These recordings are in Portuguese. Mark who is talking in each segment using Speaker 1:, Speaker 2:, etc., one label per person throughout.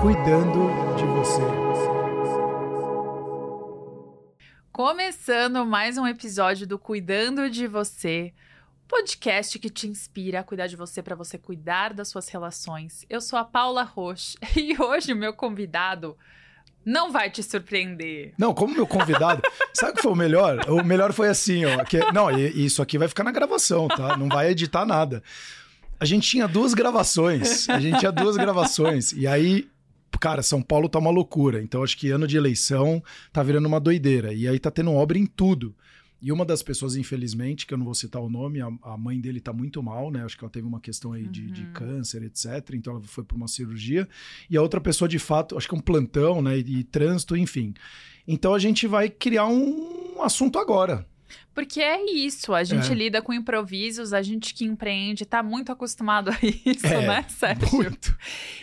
Speaker 1: cuidando de você.
Speaker 2: Começando mais um episódio do Cuidando de Você, podcast que te inspira a cuidar de você para você cuidar das suas relações. Eu sou a Paula Roche e hoje o meu convidado não vai te surpreender.
Speaker 1: Não, como meu convidado. sabe o que foi o melhor? O melhor foi assim, ó. Que, não, isso aqui vai ficar na gravação, tá? Não vai editar nada. A gente tinha duas gravações. A gente tinha duas gravações. E aí, cara, São Paulo tá uma loucura. Então acho que ano de eleição tá virando uma doideira. E aí tá tendo obra em tudo. E uma das pessoas, infelizmente, que eu não vou citar o nome, a, a mãe dele tá muito mal, né? Acho que ela teve uma questão aí de, uhum. de câncer, etc. Então ela foi para uma cirurgia. E a outra pessoa, de fato, acho que é um plantão, né? E, e trânsito, enfim. Então a gente vai criar um assunto agora.
Speaker 2: Porque é isso, a gente é. lida com improvisos, a gente que empreende tá muito acostumado a isso, é, né, Sérgio? Muito.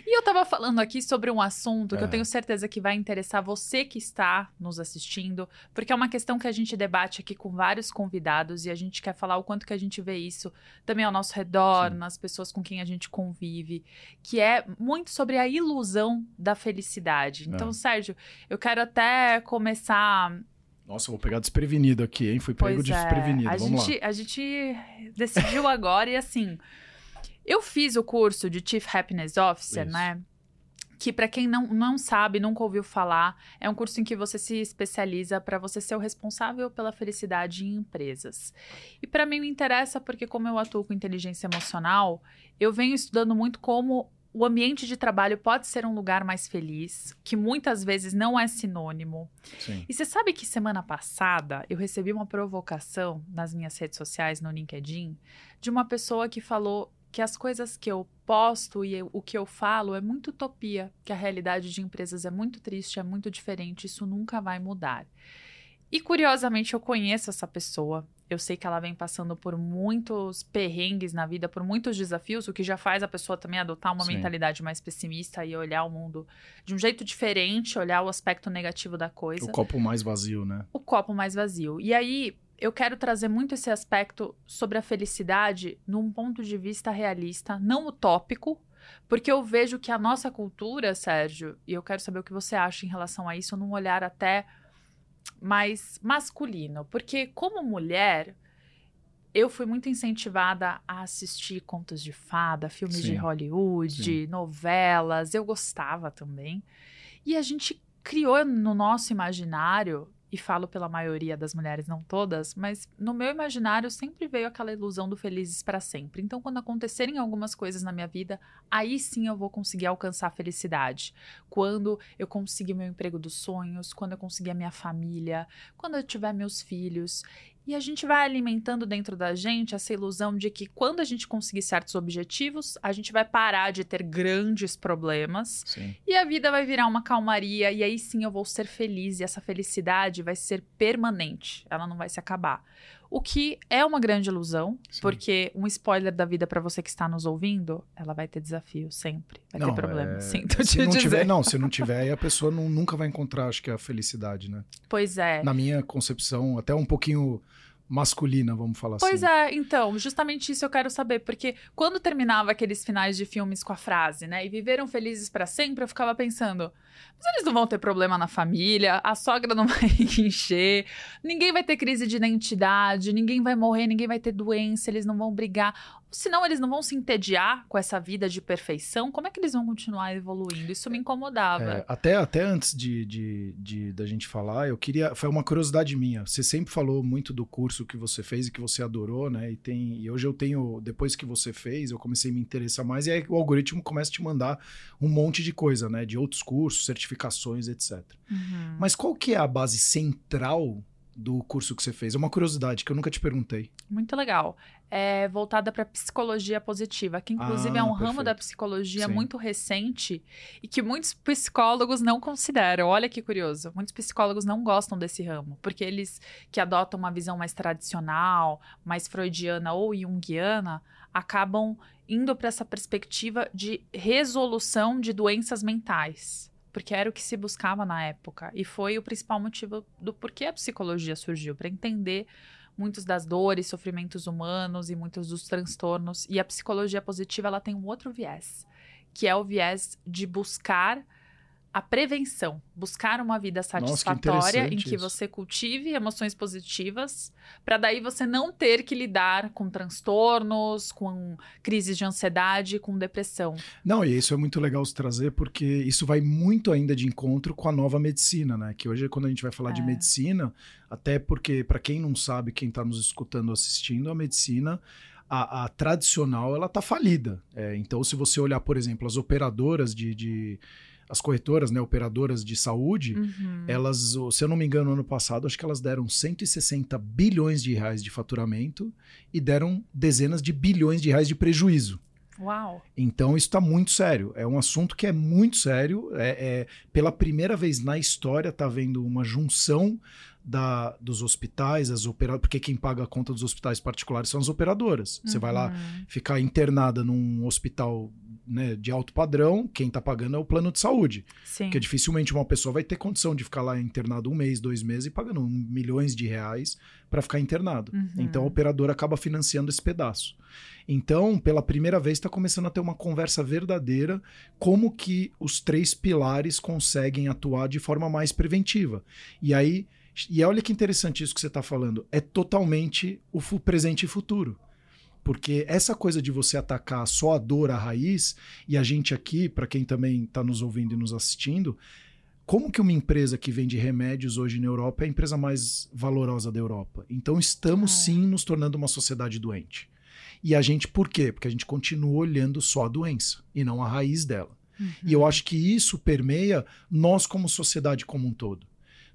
Speaker 2: E eu tava falando aqui sobre um assunto é. que eu é. tenho certeza que vai interessar você que está nos assistindo, porque é uma questão que a gente debate aqui com vários convidados e a gente quer falar o quanto que a gente vê isso também ao nosso redor, Sim. nas pessoas com quem a gente convive, que é muito sobre a ilusão da felicidade. Então, é. Sérgio, eu quero até começar
Speaker 1: nossa, vou pegar desprevenido aqui, hein? Fui pego pois desprevenido. É. A Vamos
Speaker 2: gente,
Speaker 1: lá.
Speaker 2: A gente decidiu agora e assim. Eu fiz o curso de Chief Happiness Officer, Isso. né? Que para quem não, não sabe, nunca ouviu falar, é um curso em que você se especializa para você ser o responsável pela felicidade em empresas. E para mim me interessa porque como eu atuo com inteligência emocional, eu venho estudando muito como o ambiente de trabalho pode ser um lugar mais feliz, que muitas vezes não é sinônimo. Sim. E você sabe que semana passada eu recebi uma provocação nas minhas redes sociais, no LinkedIn, de uma pessoa que falou que as coisas que eu posto e eu, o que eu falo é muito utopia, que a realidade de empresas é muito triste, é muito diferente, isso nunca vai mudar. E curiosamente eu conheço essa pessoa, eu sei que ela vem passando por muitos perrengues na vida, por muitos desafios, o que já faz a pessoa também adotar uma Sim. mentalidade mais pessimista e olhar o mundo de um jeito diferente, olhar o aspecto negativo da coisa.
Speaker 1: O copo mais vazio, né?
Speaker 2: O copo mais vazio. E aí, eu quero trazer muito esse aspecto sobre a felicidade num ponto de vista realista, não utópico, porque eu vejo que a nossa cultura, Sérgio, e eu quero saber o que você acha em relação a isso, num olhar até mais masculino, porque como mulher, eu fui muito incentivada a assistir contos de fada, filmes Sim. de Hollywood, Sim. novelas, eu gostava também. E a gente criou no nosso imaginário e falo pela maioria das mulheres, não todas, mas no meu imaginário sempre veio aquela ilusão do felizes para sempre. Então, quando acontecerem algumas coisas na minha vida, aí sim eu vou conseguir alcançar a felicidade. Quando eu conseguir meu emprego dos sonhos, quando eu conseguir a minha família, quando eu tiver meus filhos. E a gente vai alimentando dentro da gente essa ilusão de que quando a gente conseguir certos objetivos, a gente vai parar de ter grandes problemas sim. e a vida vai virar uma calmaria e aí sim eu vou ser feliz e essa felicidade vai ser permanente, ela não vai se acabar. O que é uma grande ilusão, Sim. porque um spoiler da vida para você que está nos ouvindo, ela vai ter desafio sempre, vai não, ter problema. É... Sinto
Speaker 1: se não dizer. tiver, não, se não tiver, aí a pessoa não, nunca vai encontrar, acho que a felicidade, né?
Speaker 2: Pois é.
Speaker 1: Na minha concepção, até um pouquinho masculina, vamos falar
Speaker 2: pois
Speaker 1: assim.
Speaker 2: Pois é, então, justamente isso eu quero saber, porque quando terminava aqueles finais de filmes com a frase, né, e viveram felizes para sempre, eu ficava pensando, mas eles não vão ter problema na família, a sogra não vai encher, ninguém vai ter crise de identidade, ninguém vai morrer, ninguém vai ter doença, eles não vão brigar. Senão eles não vão se entediar com essa vida de perfeição, como é que eles vão continuar evoluindo? Isso me incomodava.
Speaker 1: É, até, até antes de, de, de, da gente falar, eu queria. Foi uma curiosidade minha. Você sempre falou muito do curso que você fez e que você adorou, né? E, tem, e hoje eu tenho. Depois que você fez, eu comecei a me interessar mais, e aí o algoritmo começa a te mandar um monte de coisa, né? De outros cursos, certificações, etc. Uhum. Mas qual que é a base central do curso que você fez? É uma curiosidade que eu nunca te perguntei.
Speaker 2: Muito legal. É voltada para psicologia positiva, que inclusive ah, é um perfeito. ramo da psicologia Sim. muito recente e que muitos psicólogos não consideram. Olha que curioso. Muitos psicólogos não gostam desse ramo, porque eles que adotam uma visão mais tradicional, mais freudiana ou junguiana, acabam indo para essa perspectiva de resolução de doenças mentais porque era o que se buscava na época e foi o principal motivo do porquê a psicologia surgiu, para entender muitas das dores, sofrimentos humanos e muitos dos transtornos. E a psicologia positiva ela tem um outro viés, que é o viés de buscar a prevenção, buscar uma vida satisfatória Nossa, que em que isso. você cultive emoções positivas, para daí você não ter que lidar com transtornos, com crises de ansiedade, com depressão.
Speaker 1: Não, e isso é muito legal se trazer porque isso vai muito ainda de encontro com a nova medicina, né? Que hoje quando a gente vai falar é. de medicina, até porque para quem não sabe, quem está nos escutando, assistindo, a medicina a, a, tradicional ela está falida. É, então, se você olhar, por exemplo, as operadoras de, de as corretoras, né, operadoras de saúde, uhum. elas, se eu não me engano, ano passado, acho que elas deram 160 bilhões de reais de faturamento e deram dezenas de bilhões de reais de prejuízo.
Speaker 2: Uau!
Speaker 1: Então isso está muito sério. É um assunto que é muito sério. É, é pela primeira vez na história está havendo uma junção da, dos hospitais, as operadoras, porque quem paga a conta dos hospitais particulares são as operadoras. Você vai lá uhum. ficar internada num hospital né, de alto padrão, quem está pagando é o plano de saúde. Sim. Porque dificilmente uma pessoa vai ter condição de ficar lá internado um mês, dois meses e pagando milhões de reais para ficar internado. Uhum. Então a operadora acaba financiando esse pedaço. Então, pela primeira vez, está começando a ter uma conversa verdadeira como que os três pilares conseguem atuar de forma mais preventiva. E aí, e olha que interessante isso que você está falando, é totalmente o presente e futuro. Porque essa coisa de você atacar só a dor, a raiz, e a gente aqui, para quem também está nos ouvindo e nos assistindo, como que uma empresa que vende remédios hoje na Europa é a empresa mais valorosa da Europa? Então estamos ah. sim nos tornando uma sociedade doente. E a gente, por quê? Porque a gente continua olhando só a doença e não a raiz dela. Uhum. E eu acho que isso permeia nós como sociedade como um todo.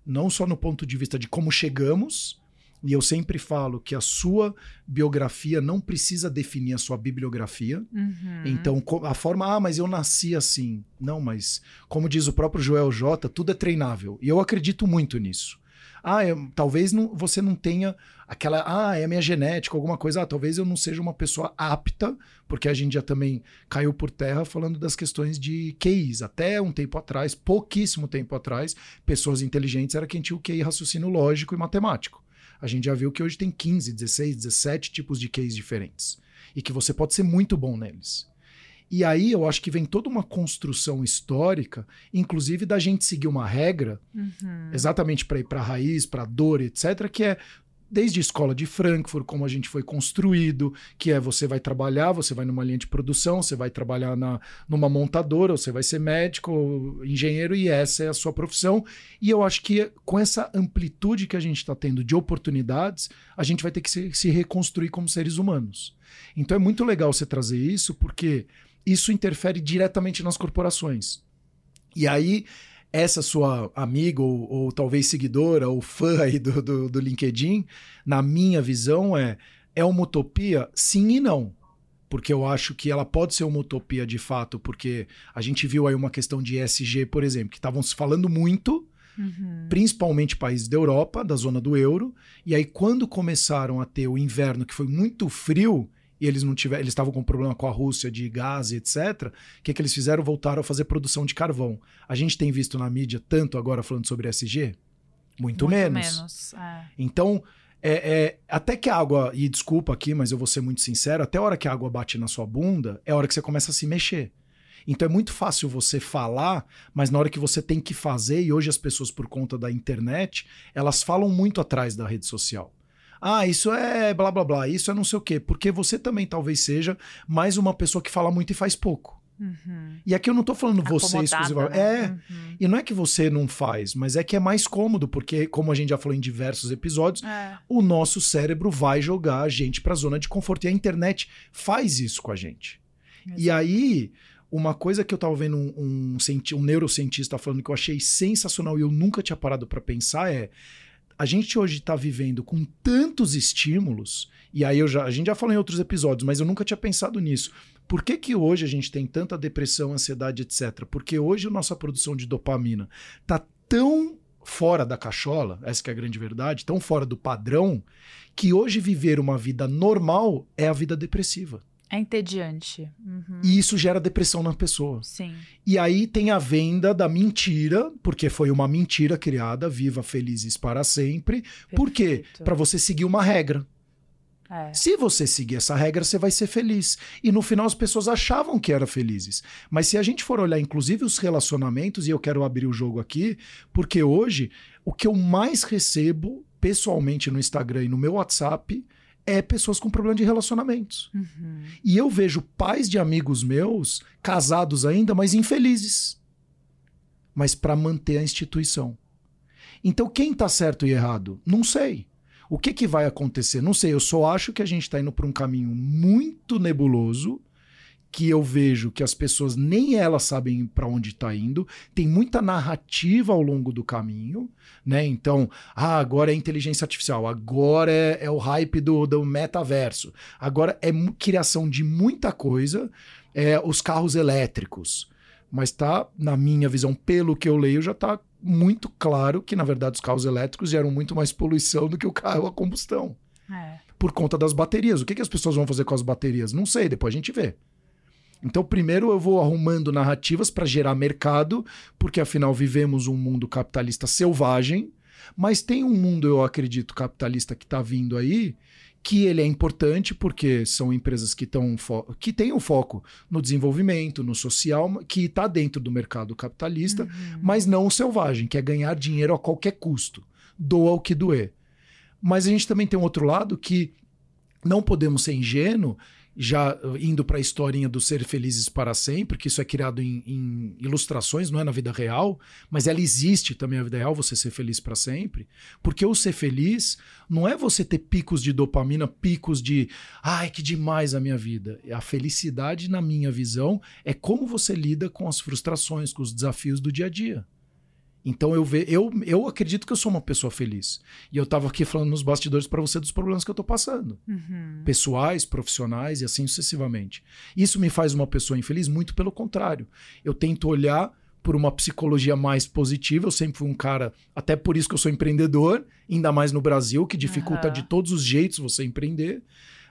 Speaker 1: Não só no ponto de vista de como chegamos, e eu sempre falo que a sua biografia não precisa definir a sua bibliografia. Uhum. Então, a forma, ah, mas eu nasci assim. Não, mas como diz o próprio Joel J, tudo é treinável. E eu acredito muito nisso. Ah, eu, talvez não, você não tenha aquela, ah, é a minha genética, alguma coisa. Ah, talvez eu não seja uma pessoa apta, porque a gente já também caiu por terra falando das questões de QIs. Até um tempo atrás, pouquíssimo tempo atrás, pessoas inteligentes era quem tinha o QI raciocínio lógico e matemático. A gente já viu que hoje tem 15, 16, 17 tipos de case diferentes. E que você pode ser muito bom neles. E aí eu acho que vem toda uma construção histórica, inclusive da gente seguir uma regra, uhum. exatamente para ir para a raiz, para a dor, etc., que é desde a escola de Frankfurt, como a gente foi construído, que é você vai trabalhar, você vai numa linha de produção, você vai trabalhar na, numa montadora, você vai ser médico, engenheiro, e essa é a sua profissão. E eu acho que com essa amplitude que a gente está tendo de oportunidades, a gente vai ter que se, se reconstruir como seres humanos. Então é muito legal você trazer isso, porque isso interfere diretamente nas corporações. E aí essa sua amiga ou, ou, talvez seguidora ou fã aí do, do, do, LinkedIn, na minha visão, é, é uma utopia? Sim e não. Porque eu acho que ela pode ser uma utopia de fato, porque a gente viu aí uma questão de ESG, por exemplo, que estavam se falando muito, Uhum. principalmente países da Europa, da zona do euro. E aí, quando começaram a ter o inverno, que foi muito frio, e eles não tiveram, eles estavam com problema com a Rússia de gás e etc. O que, que eles fizeram? Voltaram a fazer produção de carvão. A gente tem visto na mídia tanto agora falando sobre SG? Muito, Muito menos. menos é. Então, é, é, até que a água, e desculpa aqui, mas eu vou ser muito sincero, até a hora que a água bate na sua bunda, é a hora que você começa a se mexer. Então é muito fácil você falar, mas na hora que você tem que fazer, e hoje as pessoas, por conta da internet, elas falam muito atrás da rede social ah, isso é blá blá blá, isso é não sei o quê. Porque você também talvez seja mais uma pessoa que fala muito e faz pouco. Uhum. E aqui eu não tô falando você exclusivamente. Né? É. Uhum. E não é que você não faz, mas é que é mais cômodo, porque, como a gente já falou em diversos episódios, é. o nosso cérebro vai jogar a gente pra zona de conforto. E a internet faz isso com a gente. Exato. E aí, uma coisa que eu tava vendo um, um, um neurocientista falando que eu achei sensacional e eu nunca tinha parado para pensar é a gente hoje está vivendo com tantos estímulos, e aí eu já, a gente já falou em outros episódios, mas eu nunca tinha pensado nisso. Por que, que hoje a gente tem tanta depressão, ansiedade, etc? Porque hoje a nossa produção de dopamina está tão fora da cachola, essa é a grande verdade, tão fora do padrão, que hoje viver uma vida normal é a vida depressiva.
Speaker 2: É entediante. Uhum.
Speaker 1: E isso gera depressão na pessoa.
Speaker 2: Sim.
Speaker 1: E aí tem a venda da mentira, porque foi uma mentira criada, viva felizes para sempre. Perfeito. Por quê? Para você seguir uma regra.
Speaker 2: É.
Speaker 1: Se você seguir essa regra, você vai ser feliz. E no final as pessoas achavam que eram felizes. Mas se a gente for olhar, inclusive, os relacionamentos, e eu quero abrir o jogo aqui, porque hoje o que eu mais recebo pessoalmente no Instagram e no meu WhatsApp é pessoas com problema de relacionamentos.
Speaker 2: Uhum.
Speaker 1: E eu vejo pais de amigos meus, casados ainda, mas infelizes. Mas para manter a instituição. Então, quem tá certo e errado? Não sei. O que, que vai acontecer? Não sei. Eu só acho que a gente está indo por um caminho muito nebuloso, que eu vejo que as pessoas nem elas sabem para onde está indo. Tem muita narrativa ao longo do caminho, né? Então, ah, agora é inteligência artificial, agora é, é o hype do, do metaverso, agora é criação de muita coisa, é, os carros elétricos. Mas tá, na minha visão, pelo que eu leio, já tá muito claro que, na verdade, os carros elétricos geram muito mais poluição do que o carro a combustão.
Speaker 2: É.
Speaker 1: Por conta das baterias. O que, que as pessoas vão fazer com as baterias? Não sei, depois a gente vê. Então, primeiro eu vou arrumando narrativas para gerar mercado, porque afinal vivemos um mundo capitalista selvagem, mas tem um mundo, eu acredito, capitalista que está vindo aí, que ele é importante porque são empresas que, tão que têm o foco no desenvolvimento, no social, que está dentro do mercado capitalista, mas não o selvagem, que é ganhar dinheiro a qualquer custo, doa o que doer. Mas a gente também tem um outro lado que não podemos ser ingênuo, já uh, indo para a historinha do ser felizes para sempre, que isso é criado em, em ilustrações, não é na vida real, mas ela existe também na vida real, você ser feliz para sempre. Porque o ser feliz não é você ter picos de dopamina, picos de ai, que demais a minha vida. A felicidade, na minha visão, é como você lida com as frustrações, com os desafios do dia a dia. Então eu, ve, eu, eu acredito que eu sou uma pessoa feliz. E eu tava aqui falando nos bastidores para você dos problemas que eu tô passando
Speaker 2: Uhum.
Speaker 1: pessoais, profissionais e assim sucessivamente. Isso me faz uma pessoa infeliz? Muito pelo contrário. Eu tento olhar por uma psicologia mais positiva. Eu sempre fui um cara, até por isso que eu sou empreendedor, ainda mais no Brasil, que dificulta
Speaker 2: Aham.
Speaker 1: de todos os jeitos você empreender.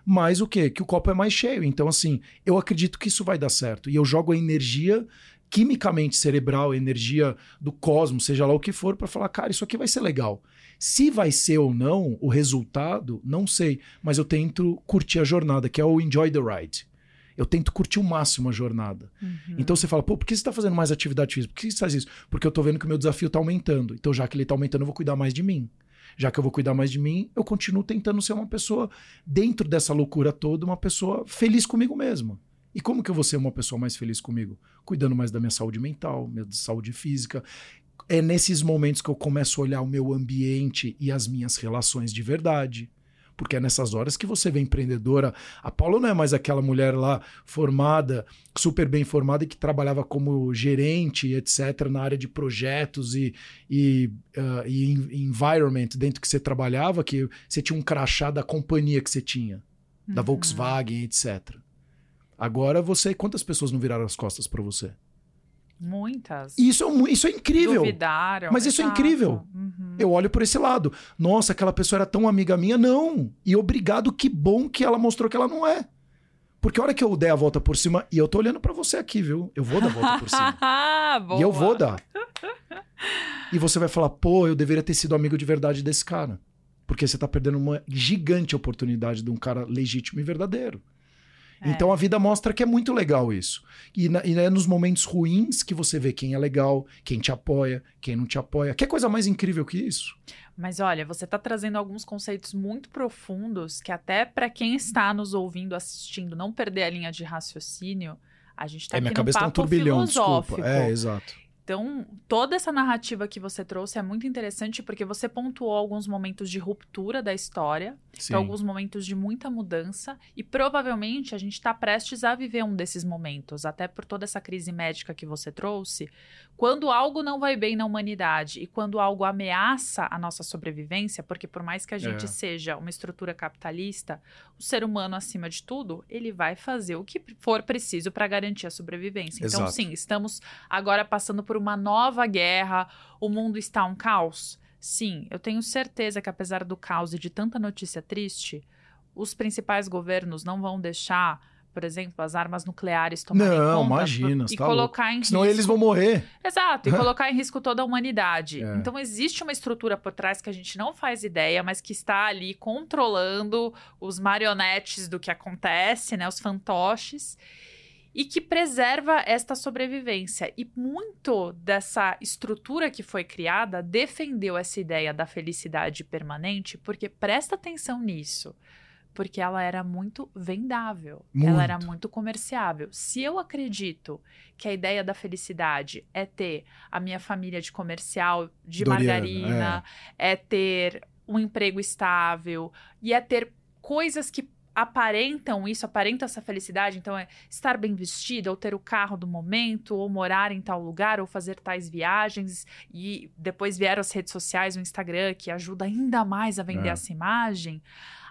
Speaker 1: Mas o quê? Que o copo é mais cheio. Então, assim, eu acredito que isso vai dar certo. E eu jogo a energia quimicamente cerebral, energia do cosmos, seja lá o que for, para falar, cara, isso aqui vai ser legal. Se vai ser ou não o resultado, não sei. Mas eu tento curtir a jornada, que é o enjoy the ride. Eu tento curtir o máximo a jornada.
Speaker 2: Uhum.
Speaker 1: Então você fala, pô, por que você está fazendo mais atividade física? Por que você faz isso? Porque eu tô vendo que o meu desafio tá aumentando. Então, já que ele tá aumentando, eu vou cuidar mais de mim. Já que eu vou cuidar mais de mim, eu continuo tentando ser uma pessoa, dentro dessa loucura toda, uma pessoa feliz comigo mesma. E como que eu vou ser uma pessoa mais feliz comigo? Cuidando mais da minha saúde mental, minha saúde física. É nesses momentos que eu começo a olhar o meu ambiente e as minhas relações de verdade. Porque é nessas horas que você vê empreendedora. A Paula não é mais aquela mulher lá formada, super bem formada e que trabalhava como gerente, etc., na área de projetos e, e, ah, e en- environment dentro que você trabalhava, que você tinha um crachá da companhia que você tinha, da
Speaker 2: Uhum.
Speaker 1: Volkswagen, etc. Agora você. Quantas pessoas não viraram as costas para você?
Speaker 2: Muitas.
Speaker 1: Isso é, isso é incrível.
Speaker 2: Duvidaram.
Speaker 1: Mas isso é
Speaker 2: exato.
Speaker 1: incrível.
Speaker 2: Uhum.
Speaker 1: Eu olho por esse lado. Nossa, aquela pessoa era tão amiga minha. Não. E obrigado, que bom que ela mostrou que ela não é. Porque a hora que eu der a volta por cima, e eu tô olhando pra você aqui, viu? Eu vou dar a volta por cima.
Speaker 2: Boa.
Speaker 1: e eu vou dar. E você vai falar, pô, eu deveria ter sido amigo de verdade desse cara. Porque você tá perdendo uma gigante oportunidade de um cara legítimo e verdadeiro.
Speaker 2: É.
Speaker 1: Então a vida mostra que é muito legal isso. E, na- e é nos momentos ruins que você vê quem é legal, quem te apoia, quem não te apoia. Que coisa mais incrível que isso?
Speaker 2: Mas olha, você está trazendo alguns conceitos muito profundos que até para quem está nos ouvindo, assistindo, não perder a linha de raciocínio, a gente está
Speaker 1: é,
Speaker 2: aqui
Speaker 1: minha
Speaker 2: num
Speaker 1: cabeça tá um
Speaker 2: papo
Speaker 1: turbilhão,
Speaker 2: filosófico.
Speaker 1: desculpa. É, exato.
Speaker 2: Então, toda essa narrativa que você trouxe é muito interessante porque você pontuou alguns momentos de ruptura da história, então, alguns momentos de muita mudança, e provavelmente a gente está prestes a viver um desses momentos, até por toda essa crise médica que você trouxe. Quando algo não vai bem na humanidade e quando algo ameaça a nossa sobrevivência, porque por mais que a gente
Speaker 1: É.
Speaker 2: seja uma estrutura capitalista, o ser humano, acima de tudo, ele vai fazer o que for preciso para garantir a sobrevivência. Então,
Speaker 1: Exato.
Speaker 2: sim, estamos agora passando por uma nova guerra, o mundo está um caos. Sim, eu tenho certeza que apesar do caos e de tanta notícia triste, os principais governos não vão deixar por exemplo, as armas nucleares tomarem
Speaker 1: Não,
Speaker 2: conta
Speaker 1: imagina,
Speaker 2: e
Speaker 1: tá
Speaker 2: colocar em
Speaker 1: Senão
Speaker 2: risco...
Speaker 1: eles vão morrer.
Speaker 2: Exato, e colocar em risco toda a humanidade.
Speaker 1: É.
Speaker 2: Então existe uma estrutura por trás que a gente não faz ideia, mas que está ali controlando os marionetes do que acontece, né, os fantoches, e que preserva esta sobrevivência. E muito dessa estrutura que foi criada defendeu essa ideia da felicidade permanente, porque presta atenção nisso. Porque ela era muito vendável, ela era
Speaker 1: Muito.
Speaker 2: muito comerciável. Se eu acredito que a ideia da felicidade é ter a minha família de comercial de
Speaker 1: Doriana,
Speaker 2: margarina, é. ter um emprego estável e é ter coisas que aparentam isso, aparentam essa felicidade, então é estar bem vestida, ou ter o carro do momento, ou morar em tal lugar, ou fazer tais viagens, e depois vieram as redes sociais, o Instagram, que ajuda ainda mais a vender
Speaker 1: É.
Speaker 2: essa imagem,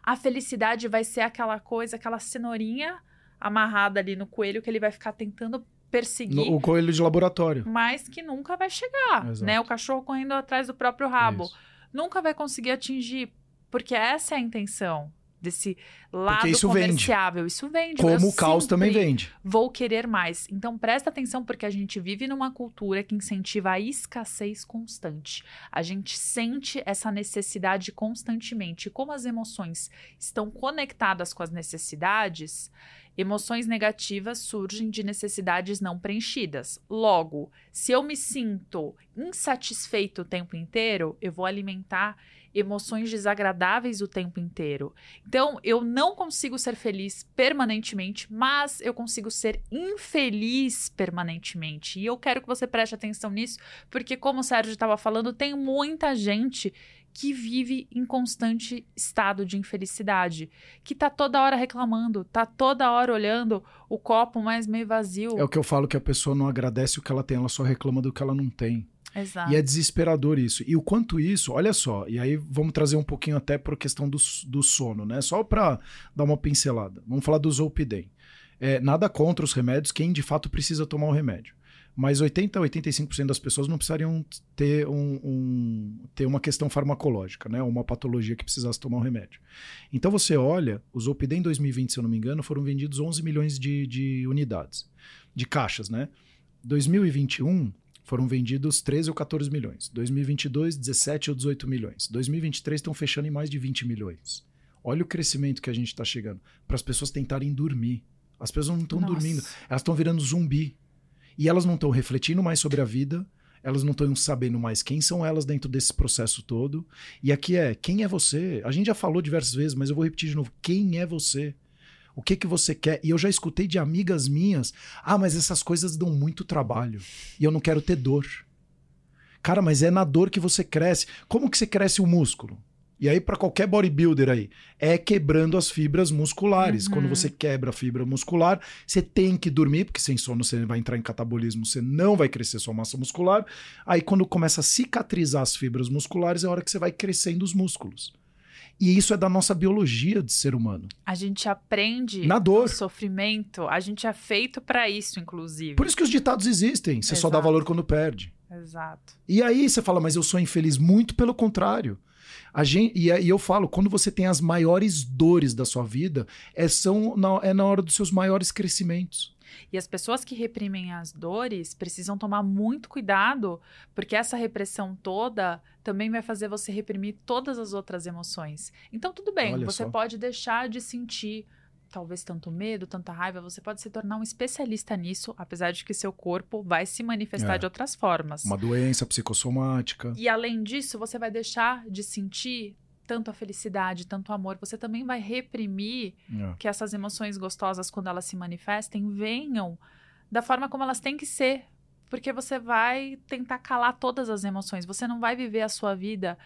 Speaker 2: a felicidade vai ser aquela coisa, aquela cenourinha amarrada ali no coelho que ele vai ficar tentando perseguir.
Speaker 1: No- o coelho de laboratório.
Speaker 2: Mas que nunca vai chegar,
Speaker 1: Exato.
Speaker 2: né? O cachorro correndo atrás do próprio rabo
Speaker 1: Isso.
Speaker 2: nunca vai conseguir atingir, porque essa é a intenção desse lado
Speaker 1: isso vende.
Speaker 2: comerciável. Isso vende.
Speaker 1: Como
Speaker 2: Eu
Speaker 1: o caos também vende.
Speaker 2: Vou querer mais. Então presta atenção porque a gente vive numa cultura que incentiva a escassez constante. A gente sente essa necessidade constantemente. E Como as emoções estão conectadas com as necessidades, emoções negativas surgem de necessidades não preenchidas. Logo, se eu me sinto insatisfeito o tempo inteiro, eu vou alimentar emoções desagradáveis o tempo inteiro. Então, eu não consigo ser feliz permanentemente, mas eu consigo ser infeliz permanentemente. E eu quero que você preste atenção nisso, porque, como o Sérgio estava falando, tem muita gente que vive em constante estado de infelicidade, que tá toda hora reclamando, tá toda hora olhando o copo mais meio vazio.
Speaker 1: É o que eu falo que a pessoa não agradece o que ela tem, ela só reclama do que ela não tem.
Speaker 2: Exato.
Speaker 1: E é desesperador isso. E o quanto isso, olha só, e aí vamos trazer um pouquinho até para a questão do, do sono, né? Só para dar uma pincelada. Vamos falar do Zolpidem. É, nada contra os remédios, quem de fato precisa tomar o remédio. Mas 80 a 85% das pessoas não precisariam ter, um, um- ter uma questão farmacológica, né? Uma patologia que precisasse tomar o remédio. Então você olha, o Zolpidem em 2020, se eu não me engano, foram vendidos 11 milhões de, de unidades, de caixas, né? 2021 foram vendidos 13 ou 14 milhões. 2022, 17 ou 18 milhões. 2023 estão fechando em mais de 20 milhões. Olha o crescimento que a gente está chegando. Para as pessoas tentarem dormir. As pessoas não estão dormindo, elas estão virando zumbi. E elas não estão refletindo mais sobre a vida, elas não estão sabendo mais quem são elas dentro desse processo todo. E aqui é, quem é você? A gente já falou diversas vezes, mas eu vou repetir de novo. Quem é você? O que que você quer? E eu já escutei de amigas minhas, ah, mas essas coisas dão muito trabalho e eu não quero ter dor. Cara, mas é na dor que você cresce. Como que você cresce o músculo? E aí, para qualquer bodybuilder aí, é quebrando as fibras musculares.
Speaker 2: Uhum.
Speaker 1: Quando você quebra a fibra muscular, você tem que dormir, porque sem sono você vai entrar em catabolismo, você não vai crescer sua massa muscular. Aí, quando começa a cicatrizar as fibras musculares, é a hora que você vai crescendo os músculos. E isso é da nossa biologia de ser humano.
Speaker 2: A gente aprende
Speaker 1: Na dor.
Speaker 2: o sofrimento, a gente é feito para isso, inclusive.
Speaker 1: Por isso que os ditados existem. Você só dá
Speaker 2: Exato.
Speaker 1: valor quando perde.
Speaker 2: Exato.
Speaker 1: E aí você fala, mas eu sou infeliz. Muito pelo contrário. A gente, e aí eu falo, quando você tem as maiores dores da sua vida, é, são na, é na hora dos seus maiores crescimentos.
Speaker 2: E as pessoas que reprimem as dores precisam tomar muito cuidado, porque essa repressão toda também vai fazer você reprimir todas as outras emoções. Então, tudo bem,
Speaker 1: Olha
Speaker 2: você
Speaker 1: só.
Speaker 2: pode deixar de sentir talvez tanto medo, tanta raiva, você pode se tornar um especialista nisso, apesar de que seu corpo vai se manifestar
Speaker 1: É.
Speaker 2: de outras formas.
Speaker 1: Uma doença psicossomática.
Speaker 2: E além disso, você vai deixar de sentir tanto a felicidade, tanto o amor, você também vai reprimir
Speaker 1: É.
Speaker 2: que essas emoções gostosas, quando elas se manifestem, venham da forma como elas têm que ser. Porque você vai tentar calar todas as emoções. Você não vai viver a sua vida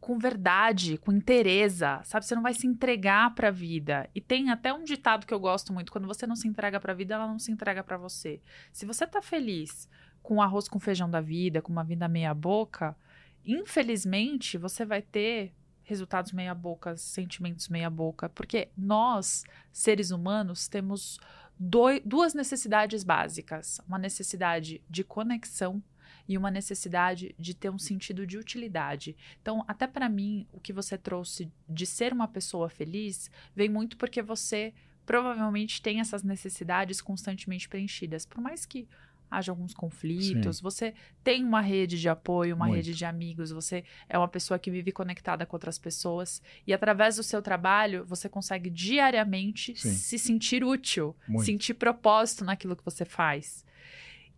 Speaker 2: com verdade, com interesa, sabe? Você não vai se entregar para a vida. E tem até um ditado que eu gosto muito: quando você não se entrega para a vida, ela não se entrega para você. Se você tá feliz com o arroz com feijão da vida, com uma vida meia boca, infelizmente você vai ter resultados meia boca, sentimentos meia boca, porque nós, seres humanos, temos doi- duas necessidades básicas: uma necessidade de conexão e uma necessidade de ter um sentido de utilidade. Então, até para mim, o que você trouxe de ser uma pessoa feliz vem muito porque você provavelmente tem essas necessidades constantemente preenchidas. Por mais que haja alguns conflitos, Sim. você tem uma rede de apoio, uma Muito. rede de amigos, você é uma pessoa que vive conectada com outras pessoas e através do seu trabalho você consegue diariamente Sim. se sentir útil, Muito. sentir propósito naquilo que você faz.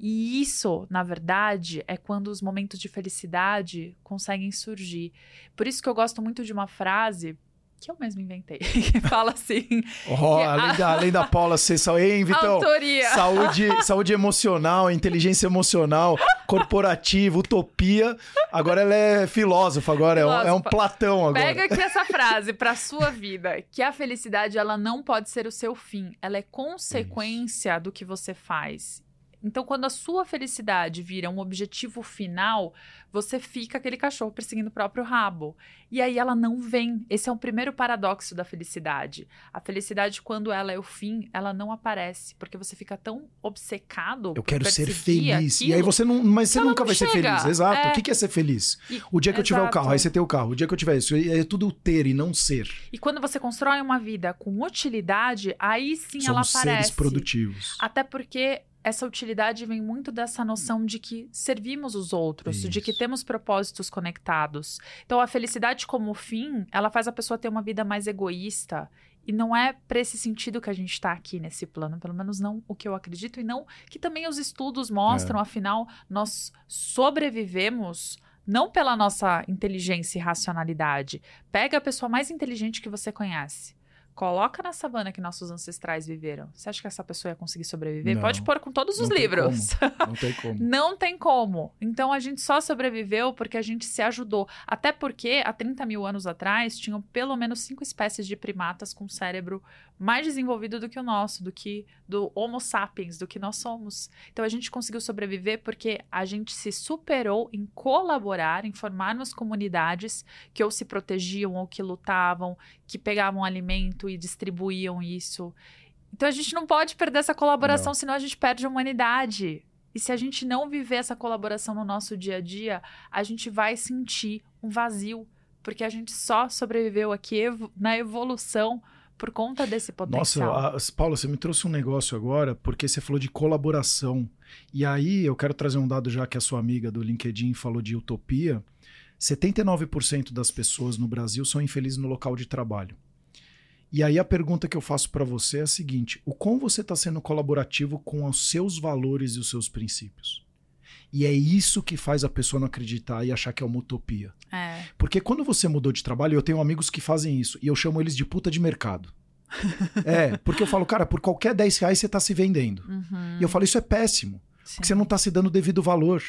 Speaker 2: E isso, na verdade, é quando os momentos de felicidade conseguem surgir. Por isso que eu gosto muito de uma frase que eu mesmo inventei, fala assim.
Speaker 1: Oh, além, a... da, além da Paula ser saúde, hein, Vitão?
Speaker 2: Autoria.
Speaker 1: Saúde, saúde emocional, inteligência emocional, corporativa, utopia. Agora ela é filósofa, agora filósofa. É, um, é um Platão agora.
Speaker 2: Pega aqui essa frase para sua vida, que a felicidade ela não pode ser o seu fim, ela é consequência Isso. do que você faz. Então, quando a sua felicidade vira um objetivo final, você fica aquele cachorro perseguindo o próprio rabo. E aí ela não vem. Esse é o primeiro paradoxo da felicidade. A felicidade, quando ela é o fim, ela não aparece, porque você fica tão obcecado.
Speaker 1: Eu quero ser feliz. Aquilo, e aí você não. Mas você nunca vai chega. ser feliz. Exato. É... O que é ser feliz? E... O dia que Exato. eu tiver o carro, aí você tem o carro. O dia que eu tiver isso, é tudo ter e não ser.
Speaker 2: E quando você constrói uma vida com utilidade, aí sim Somos ela aparece.
Speaker 1: seres produtivos.
Speaker 2: Até porque essa utilidade vem muito dessa noção de que servimos os outros, Isso. de que temos propósitos conectados. Então, a felicidade como fim, ela faz a pessoa ter uma vida mais egoísta. E não é para esse sentido que a gente está aqui nesse plano, pelo menos não o que eu acredito, e não que também os estudos mostram, é. afinal, nós sobrevivemos não pela nossa inteligência e racionalidade. Pega a pessoa mais inteligente que você conhece Coloca na savana que nossos ancestrais viveram. Você acha que essa pessoa ia conseguir sobreviver? Não, Pode pôr com todos os livros.
Speaker 1: Não tem como.
Speaker 2: não tem como. Então a gente só sobreviveu porque a gente se ajudou. Até porque há 30 mil anos atrás tinham pelo menos cinco espécies de primatas com cérebro mais desenvolvido do que o nosso, do que do Homo sapiens, do que nós somos. Então a gente conseguiu sobreviver porque a gente se superou em colaborar, em formar nas comunidades que ou se protegiam ou que lutavam, que pegavam alimento e distribuíam isso. Então a gente não pode perder essa colaboração, não. senão a gente perde a humanidade. E se a gente não viver essa colaboração no nosso dia a dia, a gente vai sentir um vazio, porque a gente só sobreviveu aqui na evolução por conta desse potencial.
Speaker 1: Nossa, a, Paula, você me trouxe um negócio agora, porque você falou de colaboração. E aí eu quero trazer um dado já que a sua amiga do LinkedIn falou de utopia. 79% das pessoas no Brasil são infelizes no local de trabalho. E aí a pergunta que eu faço para você é a seguinte: o quão você está sendo colaborativo com os seus valores e os seus princípios? E é isso que faz a pessoa não acreditar e achar que é uma utopia.
Speaker 2: É.
Speaker 1: Porque quando você mudou de trabalho, eu tenho amigos que fazem isso, e eu chamo eles de puta de mercado. é, porque eu falo, cara, por qualquer 10 reais você está se vendendo. Uhum. E eu falo, isso é péssimo. Sim. Porque você não está se dando o devido valor.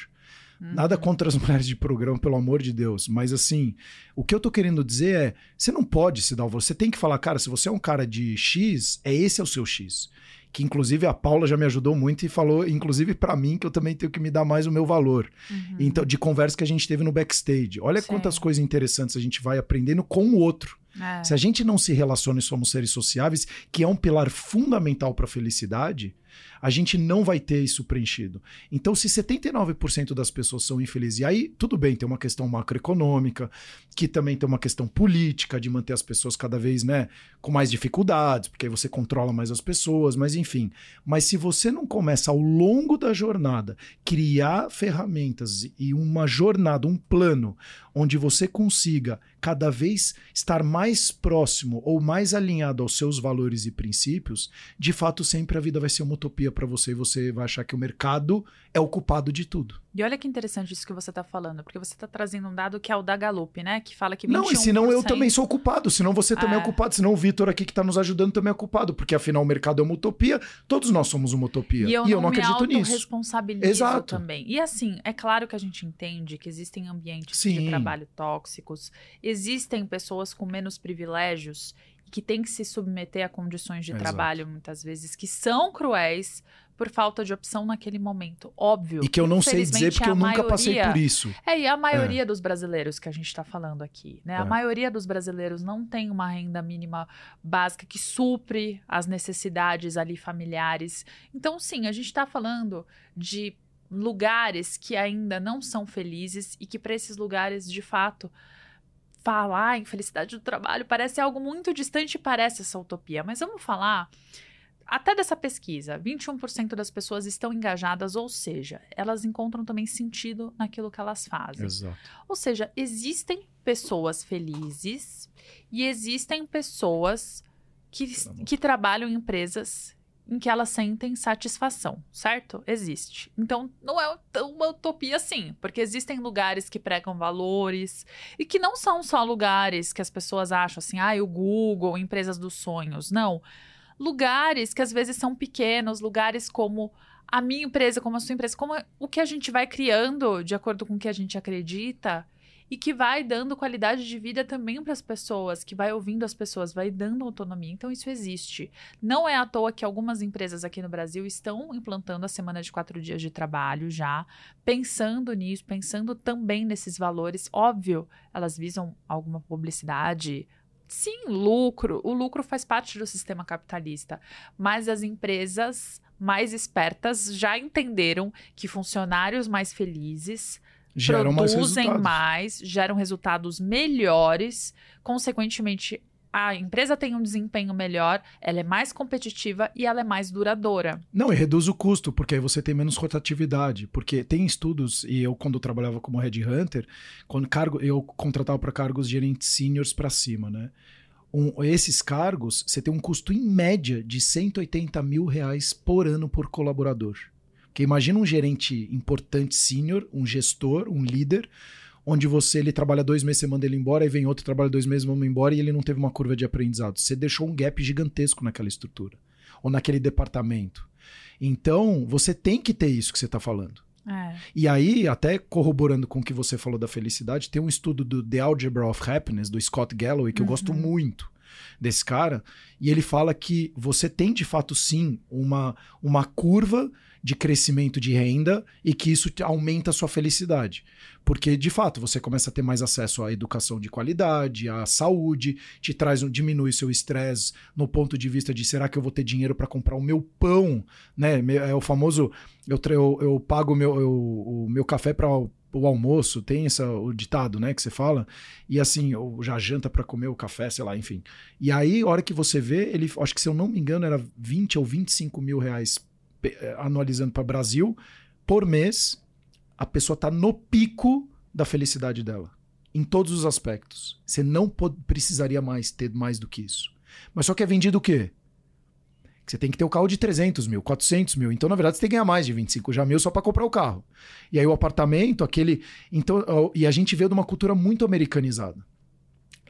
Speaker 1: Uhum. Nada contra as mulheres de programa, pelo amor de Deus. Mas assim, o que eu tô querendo dizer é: você não pode se dar o valor. Você tem que falar, cara, se você é um cara de X, é esse é o seu X que inclusive a Paula já me ajudou muito e falou, inclusive para mim, que eu também tenho que me dar mais o meu valor. Uhum. Então, de conversa que a gente teve no backstage. Olha Sim. quantas coisas interessantes a gente vai aprendendo com o outro. É. Se a gente não se relaciona e somos seres sociáveis, que é um pilar fundamental para a felicidade, a gente não vai ter isso preenchido. Então, se 79% das pessoas são infelizes, e aí tudo bem, tem uma questão macroeconômica, que também tem uma questão política de manter as pessoas cada vez né, com mais dificuldades, porque aí você controla mais as pessoas, mas enfim. Mas se você não começa ao longo da jornada criar ferramentas e uma jornada, um plano, onde você consiga cada vez estar mais próximo ou mais alinhado aos seus valores e princípios, de fato sempre a vida vai ser uma utopia para você e você vai achar que o mercado é o culpado de tudo.
Speaker 2: E olha que interessante isso que você está falando, porque você está trazendo um dado que é o da Galup, né? Que fala que 21%...
Speaker 1: Não, e senão eu também sou culpado, senão você também é, é culpado, senão o Vitor aqui que está nos ajudando também é culpado, porque afinal o mercado é uma utopia, todos nós somos uma utopia.
Speaker 2: E eu,
Speaker 1: e
Speaker 2: não, eu
Speaker 1: não acredito nisso.
Speaker 2: responsabilizo Exato. também. E assim, é claro que a gente entende que existem ambientes Sim. de trabalho tóxicos, existem pessoas com menos privilégios que têm que se submeter a condições de Exato. trabalho, muitas vezes, que são cruéis por falta de opção naquele momento. Óbvio.
Speaker 1: E que eu não sei dizer porque eu nunca maioria, passei por isso.
Speaker 2: É, e a maioria é. dos brasileiros que a gente está falando aqui, né? É. A maioria dos brasileiros não tem uma renda mínima básica que supre as necessidades ali familiares. Então, sim, a gente está falando de lugares que ainda não são felizes e que para esses lugares, de fato, falar em felicidade do trabalho parece algo muito distante, parece essa utopia. Mas vamos falar até dessa pesquisa, 21% das pessoas estão engajadas, ou seja, elas encontram também sentido naquilo que elas fazem.
Speaker 1: Exato.
Speaker 2: Ou seja, existem pessoas felizes e existem pessoas que, que trabalham em empresas em que elas sentem satisfação, certo? Existe. Então, não é uma utopia assim, porque existem lugares que pregam valores e que não são só lugares que as pessoas acham assim, ah, o Google, empresas dos sonhos. Não. Lugares que às vezes são pequenos, lugares como a minha empresa, como a sua empresa, como o que a gente vai criando de acordo com o que a gente acredita e que vai dando qualidade de vida também para as pessoas, que vai ouvindo as pessoas, vai dando autonomia. Então, isso existe. Não é à toa que algumas empresas aqui no Brasil estão implantando a semana de quatro dias de trabalho já, pensando nisso, pensando também nesses valores. Óbvio, elas visam alguma publicidade, sim, lucro. O lucro faz parte do sistema capitalista, mas as empresas mais espertas já entenderam que funcionários mais felizes
Speaker 1: Geram mais
Speaker 2: produzem
Speaker 1: resultados.
Speaker 2: mais, geram resultados melhores, consequentemente a empresa tem um desempenho melhor, ela é mais competitiva e ela é mais duradoura.
Speaker 1: Não, e reduz o custo, porque aí você tem menos rotatividade. Porque tem estudos, e eu, quando trabalhava como headhunter, quando cargo, eu contratava para cargos gerentes seniors para cima, né? Um, esses cargos, você tem um custo em média de 180 mil reais por ano por colaborador. Porque imagina um gerente importante senior, um gestor, um líder, onde você ele trabalha dois meses, você manda ele embora, aí vem outro, trabalha dois meses, manda embora e ele não teve uma curva de aprendizado. Você deixou um gap gigantesco naquela estrutura ou naquele departamento. Então, você tem que ter isso que você está falando.
Speaker 2: É.
Speaker 1: E aí, até corroborando com o que você falou da felicidade, tem um estudo do The Algebra of Happiness, do Scott Galloway, que eu gosto muito desse cara, e ele fala que você tem de fato sim uma, uma curva de crescimento de renda e que isso aumenta a sua felicidade. Porque, de fato, você começa a ter mais acesso à educação de qualidade, à saúde, te traz um, diminui seu estresse no ponto de vista de será que eu vou ter dinheiro para comprar o meu pão, né? É o famoso eu, eu, eu pago o meu, eu- o meu café para o almoço, tem essa, o ditado, né, que você fala, e assim, ou já janta para comer o café, sei lá, enfim. E aí, a hora que você vê, ele, acho que se eu não me engano, era 20 ou 25 mil reais anualizando para Brasil, por mês, a pessoa tá no pico da felicidade dela. Em todos os aspectos. Você não precisaria mais ter mais do que isso. Mas só que é vendido o quê? Você tem que ter o carro de 300 mil, 400 mil. Então, na verdade, você tem que ganhar mais de 25 já mil só para comprar o carro. E aí o apartamento, aquele. Então, e a gente veio de uma cultura muito americanizada.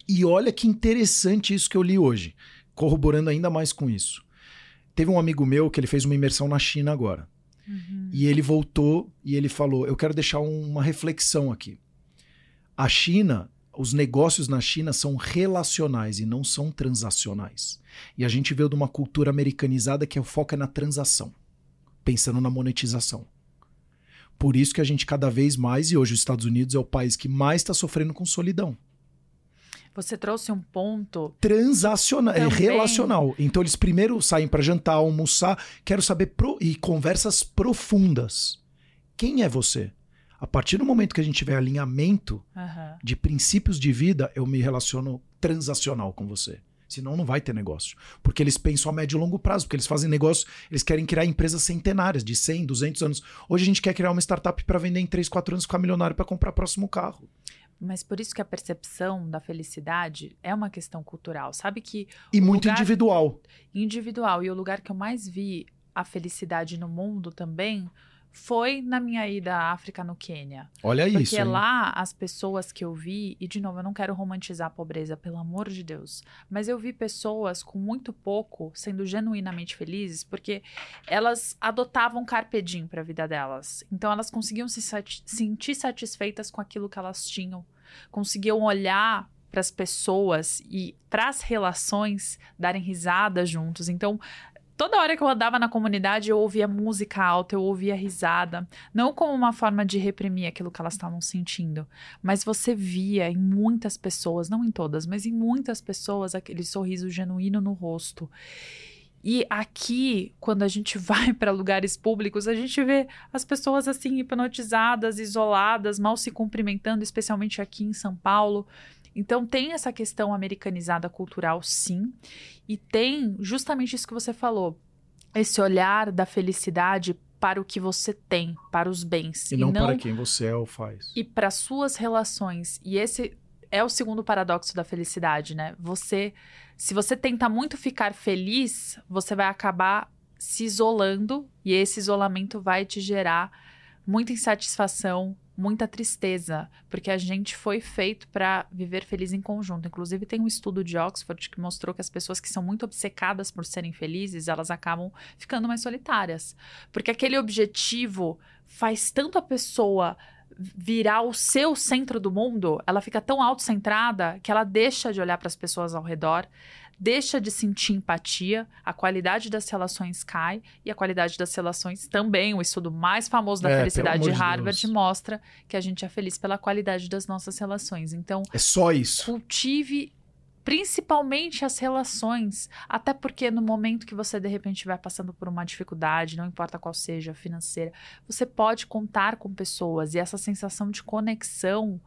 Speaker 1: E olha que interessante isso que eu li hoje, corroborando ainda mais com isso. Teve um amigo meu que ele fez uma imersão na China agora. E ele voltou e ele falou: Eu quero deixar um- uma reflexão aqui. A China, os negócios na China são relacionais e não são transacionais. E a gente veio de uma cultura americanizada que o foco é na transação, pensando na monetização. Por isso que a gente cada vez mais, e hoje os Estados Unidos é o país que mais está sofrendo com solidão.
Speaker 2: Você trouxe um ponto.
Speaker 1: Transacional, é
Speaker 2: Também.
Speaker 1: relacional. Então eles primeiro saem para jantar, almoçar, quero saber pro- e conversas profundas. Quem é você? A partir do momento que a gente tiver alinhamento de princípios de vida, eu me relaciono transacional com você. Senão não vai ter negócio. Porque eles pensam a médio e longo prazo, porque eles fazem negócio, eles querem criar empresas centenárias, de 100, 200 anos. Hoje a gente quer criar uma startup para vender em 3, 4 anos, ficar milionário para comprar o próximo carro.
Speaker 2: Mas por isso que a percepção da felicidade é uma questão cultural. Sabe que
Speaker 1: E muito
Speaker 2: lugar-
Speaker 1: individual.
Speaker 2: individual e o lugar que eu mais vi a felicidade no mundo também foi na minha ida à África, no Quênia.
Speaker 1: Olha
Speaker 2: Porque
Speaker 1: isso. hein?
Speaker 2: lá as pessoas que eu vi, e de novo, eu não quero romantizar a pobreza, pelo amor de Deus, mas eu vi pessoas com muito pouco sendo genuinamente felizes porque elas adotavam carpe diem para a vida delas. Então elas conseguiam se sati- sentir satisfeitas com aquilo que elas tinham, conseguiam olhar para as pessoas e para as relações darem risada juntos. Então, toda hora que eu andava na comunidade, eu ouvia música alta, eu ouvia risada. Não como uma forma de reprimir aquilo que elas estavam sentindo, mas você via em muitas pessoas, não em todas, mas em muitas pessoas, aquele sorriso genuíno no rosto. E aqui, quando a gente vai para lugares públicos, a gente vê as pessoas assim, hipnotizadas, isoladas, mal se cumprimentando, especialmente aqui em São Paulo. Então tem essa questão americanizada cultural, sim, e tem justamente isso que você falou, esse olhar da felicidade para o que você tem, para os bens.
Speaker 1: E não, para quem você é ou faz.
Speaker 2: E para suas relações. E esse é o segundo paradoxo da felicidade, né? Você, se você tenta muito ficar feliz, você vai acabar se isolando e esse isolamento vai te gerar muita insatisfação, muita tristeza, porque a gente foi feito para viver feliz em conjunto. Inclusive, tem um estudo de Oxford que mostrou que as pessoas que são muito obcecadas por serem felizes, elas acabam ficando mais solitárias. Porque aquele objetivo faz tanto a pessoa virar o seu centro do mundo, ela fica tão autocentrada que ela deixa de olhar para as pessoas ao redor, deixa de sentir empatia, a qualidade das relações cai e a qualidade das relações também. O estudo mais famoso da é, felicidade de Harvard de mostra que a gente é feliz pela qualidade das nossas relações. Então,
Speaker 1: é só isso.
Speaker 2: Cultive principalmente as relações, até porque no momento que você de repente vai passando por uma dificuldade, não importa qual seja, financeira, você pode contar com pessoas e essa sensação de conexão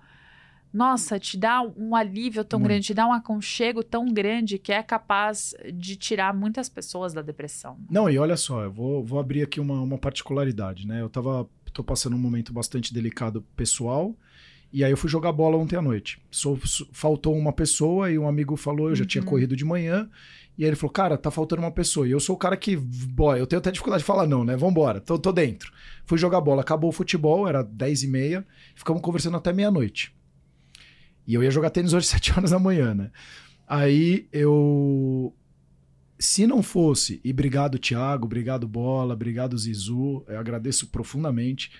Speaker 2: nossa, te dá um alívio tão Muito. grande, te dá um aconchego tão grande que é capaz de tirar muitas pessoas da depressão.
Speaker 1: Não, e olha só, eu vou, vou abrir aqui uma, uma particularidade, né? Eu tava, tô passando um momento bastante delicado pessoal, e aí eu fui jogar bola ontem à noite. So, so, faltou uma pessoa e um amigo falou, eu já uhum. tinha corrido de manhã, e aí ele falou, cara, tá faltando uma pessoa. E eu sou o cara que, boy, eu tenho até dificuldade de falar não, né? Vambora, tô, tô dentro. Fui jogar bola, acabou o futebol, era 10 e meia, ficamos conversando até meia-noite. E eu ia jogar tênis hoje 7 horas da manhã, né? Aí eu. Se não fosse, e obrigado, Thiago, obrigado, Bola, obrigado, Zizu, eu agradeço profundamente.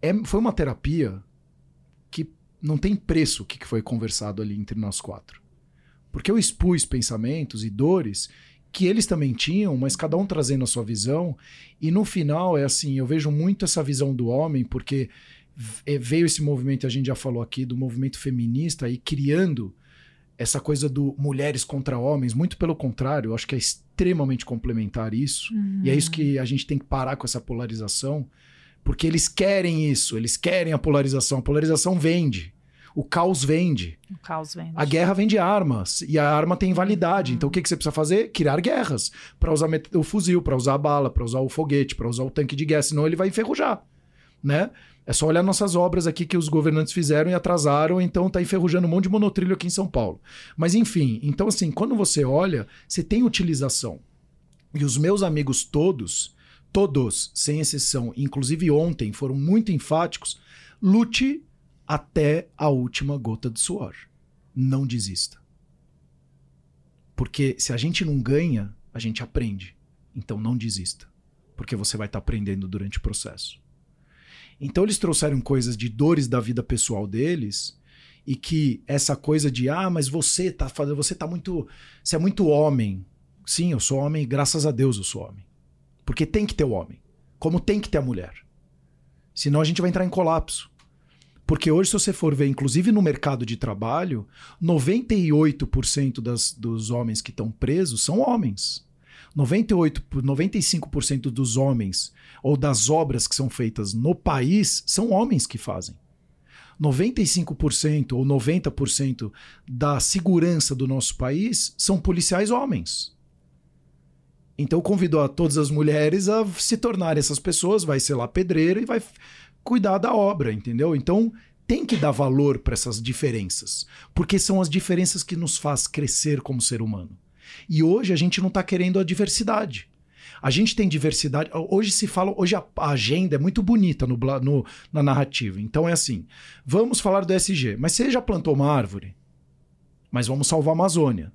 Speaker 1: É, foi uma terapia que não tem preço o que foi conversado ali entre nós quatro. Porque eu expus pensamentos e dores que eles também tinham, mas cada um trazendo a sua visão. E no final é assim, eu vejo muito essa visão do homem, porque veio esse movimento, a gente já falou aqui, do movimento feminista e criando essa coisa do mulheres contra homens, muito pelo contrário, eu acho que é extremamente complementar isso. Uhum. E é isso que a gente tem que parar com essa polarização, porque eles querem isso, eles querem a polarização. A polarização vende. O caos vende.
Speaker 2: O caos vende.
Speaker 1: A guerra vende armas e a arma tem validade. Uhum. Então o que, que você precisa fazer? Criar guerras para usar o fuzil, para usar a bala, para usar o foguete, para usar o tanque de guerra, senão ele vai enferrujar, né? É só olhar nossas obras aqui que os governantes fizeram e atrasaram, então tá enferrujando um monte de monotrilho aqui em São Paulo. Mas enfim, então assim, quando você olha, você tem utilização. E os meus amigos todos, todos, sem exceção, inclusive ontem, foram muito enfáticos, lute até a última gota de suor. Não desista. Porque se a gente não ganha, a gente aprende. Então não desista. Porque você vai estar tá aprendendo durante o processo. Então eles trouxeram coisas de dores da vida pessoal deles e que essa coisa de ah, mas você tá fazendo, você tá muito, você é muito homem. Sim, eu sou homem, graças a Deus eu sou homem. Porque tem que ter o homem, como tem que ter a mulher. Senão a gente vai entrar em colapso. Porque hoje, se você for ver, inclusive no mercado de trabalho, 98% das, dos homens que estão presos são homens. 98, 95% dos homens ou das obras que são feitas no país são homens que fazem. 95% ou 90% da segurança do nosso país são policiais homens. Então convido a todas as mulheres a se tornarem essas pessoas, vai ser lá pedreira e vai cuidar da obra, entendeu? Então tem que dar valor para essas diferenças, porque são as diferenças que nos faz crescer como ser humano. E hoje a gente não está querendo a diversidade. A gente tem diversidade. Hoje se fala, hoje a, agenda é muito bonita no, no, na narrativa. Então é assim: vamos falar do SG, mas você já plantou uma árvore? Mas vamos salvar a Amazônia.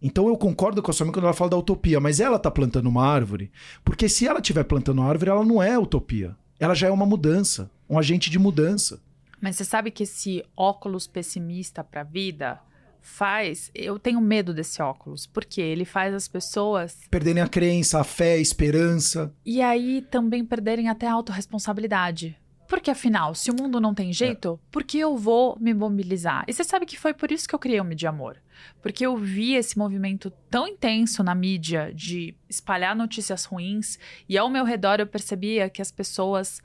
Speaker 1: Então eu concordo com a sua amiga quando ela fala da utopia, mas ela está plantando uma árvore, porque se ela estiver plantando uma árvore, ela não é utopia. Ela já é uma mudança, um agente de mudança.
Speaker 2: Mas você sabe que esse óculos pessimista para a vida faz. Eu tenho medo desse óculos, porque ele faz as pessoas.
Speaker 1: Perderem a crença, a fé, a esperança.
Speaker 2: E aí também perderem até a autorresponsabilidade. Porque afinal, se o mundo não tem jeito, é. por que eu vou me mobilizar? E você sabe que foi por isso que eu criei o Mídia Amor. Porque eu vi esse movimento tão intenso na mídia de espalhar notícias ruins, e ao meu redor eu percebia que as pessoas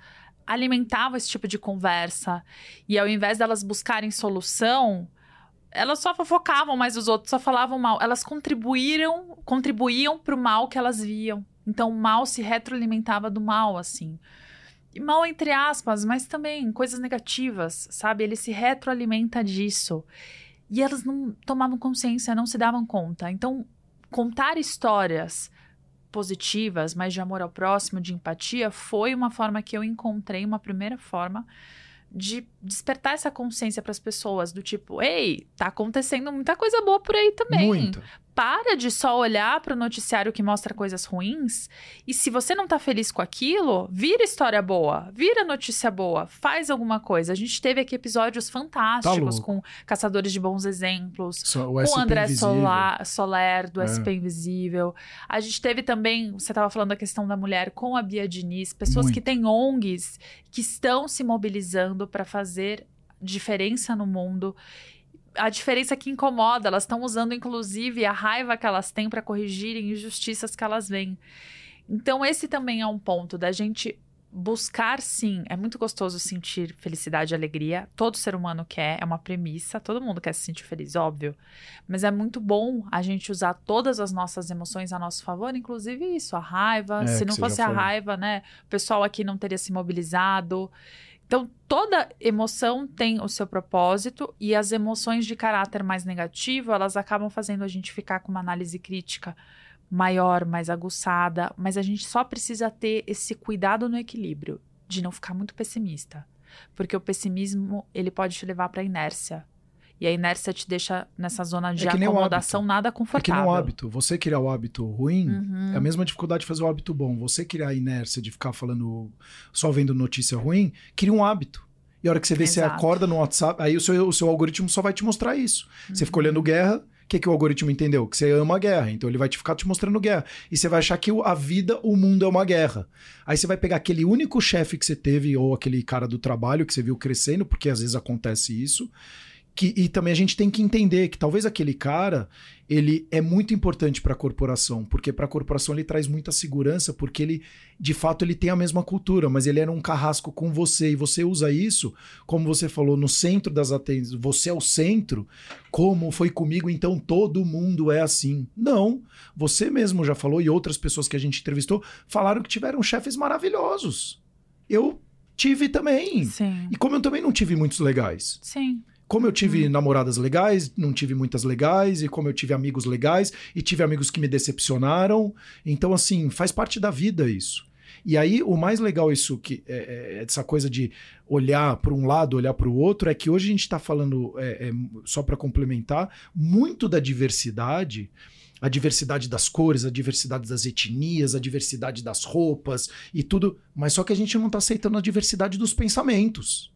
Speaker 2: alimentavam esse tipo de conversa. E ao invés delas buscarem solução, elas só fofocavam mais os outros, só falavam mal. Elas contribuíram, contribuíam pro mal que elas viam. Então o mal se retroalimentava do mal, assim. E mal entre aspas, mas também coisas negativas, sabe? Ele se retroalimenta disso. E elas não tomavam consciência, não se davam conta. Então, contar histórias positivas, mas de amor ao próximo, de empatia, foi uma forma que eu encontrei, uma primeira forma de despertar essa consciência para as pessoas do tipo, ei, tá acontecendo muita coisa boa por aí também.
Speaker 1: Muito
Speaker 2: para de só olhar para o noticiário que mostra coisas ruins. E se você não tá feliz com aquilo, vira história boa, vira notícia boa, faz alguma coisa. A gente teve aqui episódios fantásticos
Speaker 1: Tá
Speaker 2: com caçadores de bons exemplos,
Speaker 1: Só o
Speaker 2: com o André
Speaker 1: Invisível.
Speaker 2: Sola- Soler, do
Speaker 1: É.
Speaker 2: SP Invisível. A gente teve também, você estava falando da questão da mulher com a Bia Diniz, pessoas que
Speaker 1: Muito.
Speaker 2: têm ONGs que estão se mobilizando para fazer diferença no mundo. A diferença que incomoda, elas estão usando inclusive a raiva que elas têm para corrigirem injustiças que elas veem. Então, esse também é um ponto da gente buscar, sim. É muito gostoso sentir felicidade e alegria. Todo ser humano quer, é uma premissa. Todo mundo quer se sentir feliz, óbvio. Mas é muito bom a gente usar todas as nossas emoções a nosso favor, inclusive isso, a raiva.
Speaker 1: É,
Speaker 2: se não fosse a raiva, né? O pessoal aqui não teria se mobilizado. Então, toda emoção tem o seu propósito e as emoções de caráter mais negativo, elas acabam fazendo a gente ficar com uma análise crítica maior, mais aguçada, mas a gente só precisa ter esse cuidado no equilíbrio, de não ficar muito pessimista, porque o pessimismo, ele pode te levar para inércia. E a inércia te deixa nessa zona de
Speaker 1: É nem o
Speaker 2: acomodação nada
Speaker 1: É que
Speaker 2: confortável.
Speaker 1: nem o hábito. Você criar o hábito ruim
Speaker 2: Uhum.
Speaker 1: é a mesma dificuldade de fazer o hábito bom. Você criar a inércia de ficar falando, só vendo notícia ruim, cria um hábito. E a hora que você vê, você
Speaker 2: Exato.
Speaker 1: acorda no WhatsApp, aí o seu, o seu algoritmo só vai te mostrar isso. Você fica olhando guerra, o que, que o algoritmo entendeu? Que você ama a guerra, então ele vai te ficar te mostrando guerra. E você vai achar que a vida, o mundo é uma guerra. Aí você vai pegar aquele único chefe que você teve, ou aquele cara do trabalho que você viu crescendo, porque às vezes acontece isso. Que, e também a gente tem que entender que talvez aquele cara ele é muito importante para a corporação, porque para a corporação ele traz muita segurança, porque ele de fato ele tem a mesma cultura, mas ele era um carrasco com você e você usa isso, como você falou, no centro das atenções, você é o centro, como foi comigo, então todo mundo é assim. Não, você mesmo já falou e outras pessoas que a gente entrevistou falaram que tiveram chefes maravilhosos. Eu tive também.
Speaker 2: Sim.
Speaker 1: E como eu também não tive muitos legais.
Speaker 2: Sim.
Speaker 1: Como eu tive namoradas legais, não tive muitas legais, e como eu tive amigos legais, e tive amigos que me decepcionaram. Então, assim, faz parte da vida isso. E aí, o mais legal isso que é, é essa coisa de olhar para um lado, olhar para o outro, é que hoje a gente está falando, é, é, só para complementar, muito da diversidade. A diversidade das cores, a diversidade das etnias, a diversidade das roupas e tudo. Mas só que a gente não está aceitando a diversidade dos pensamentos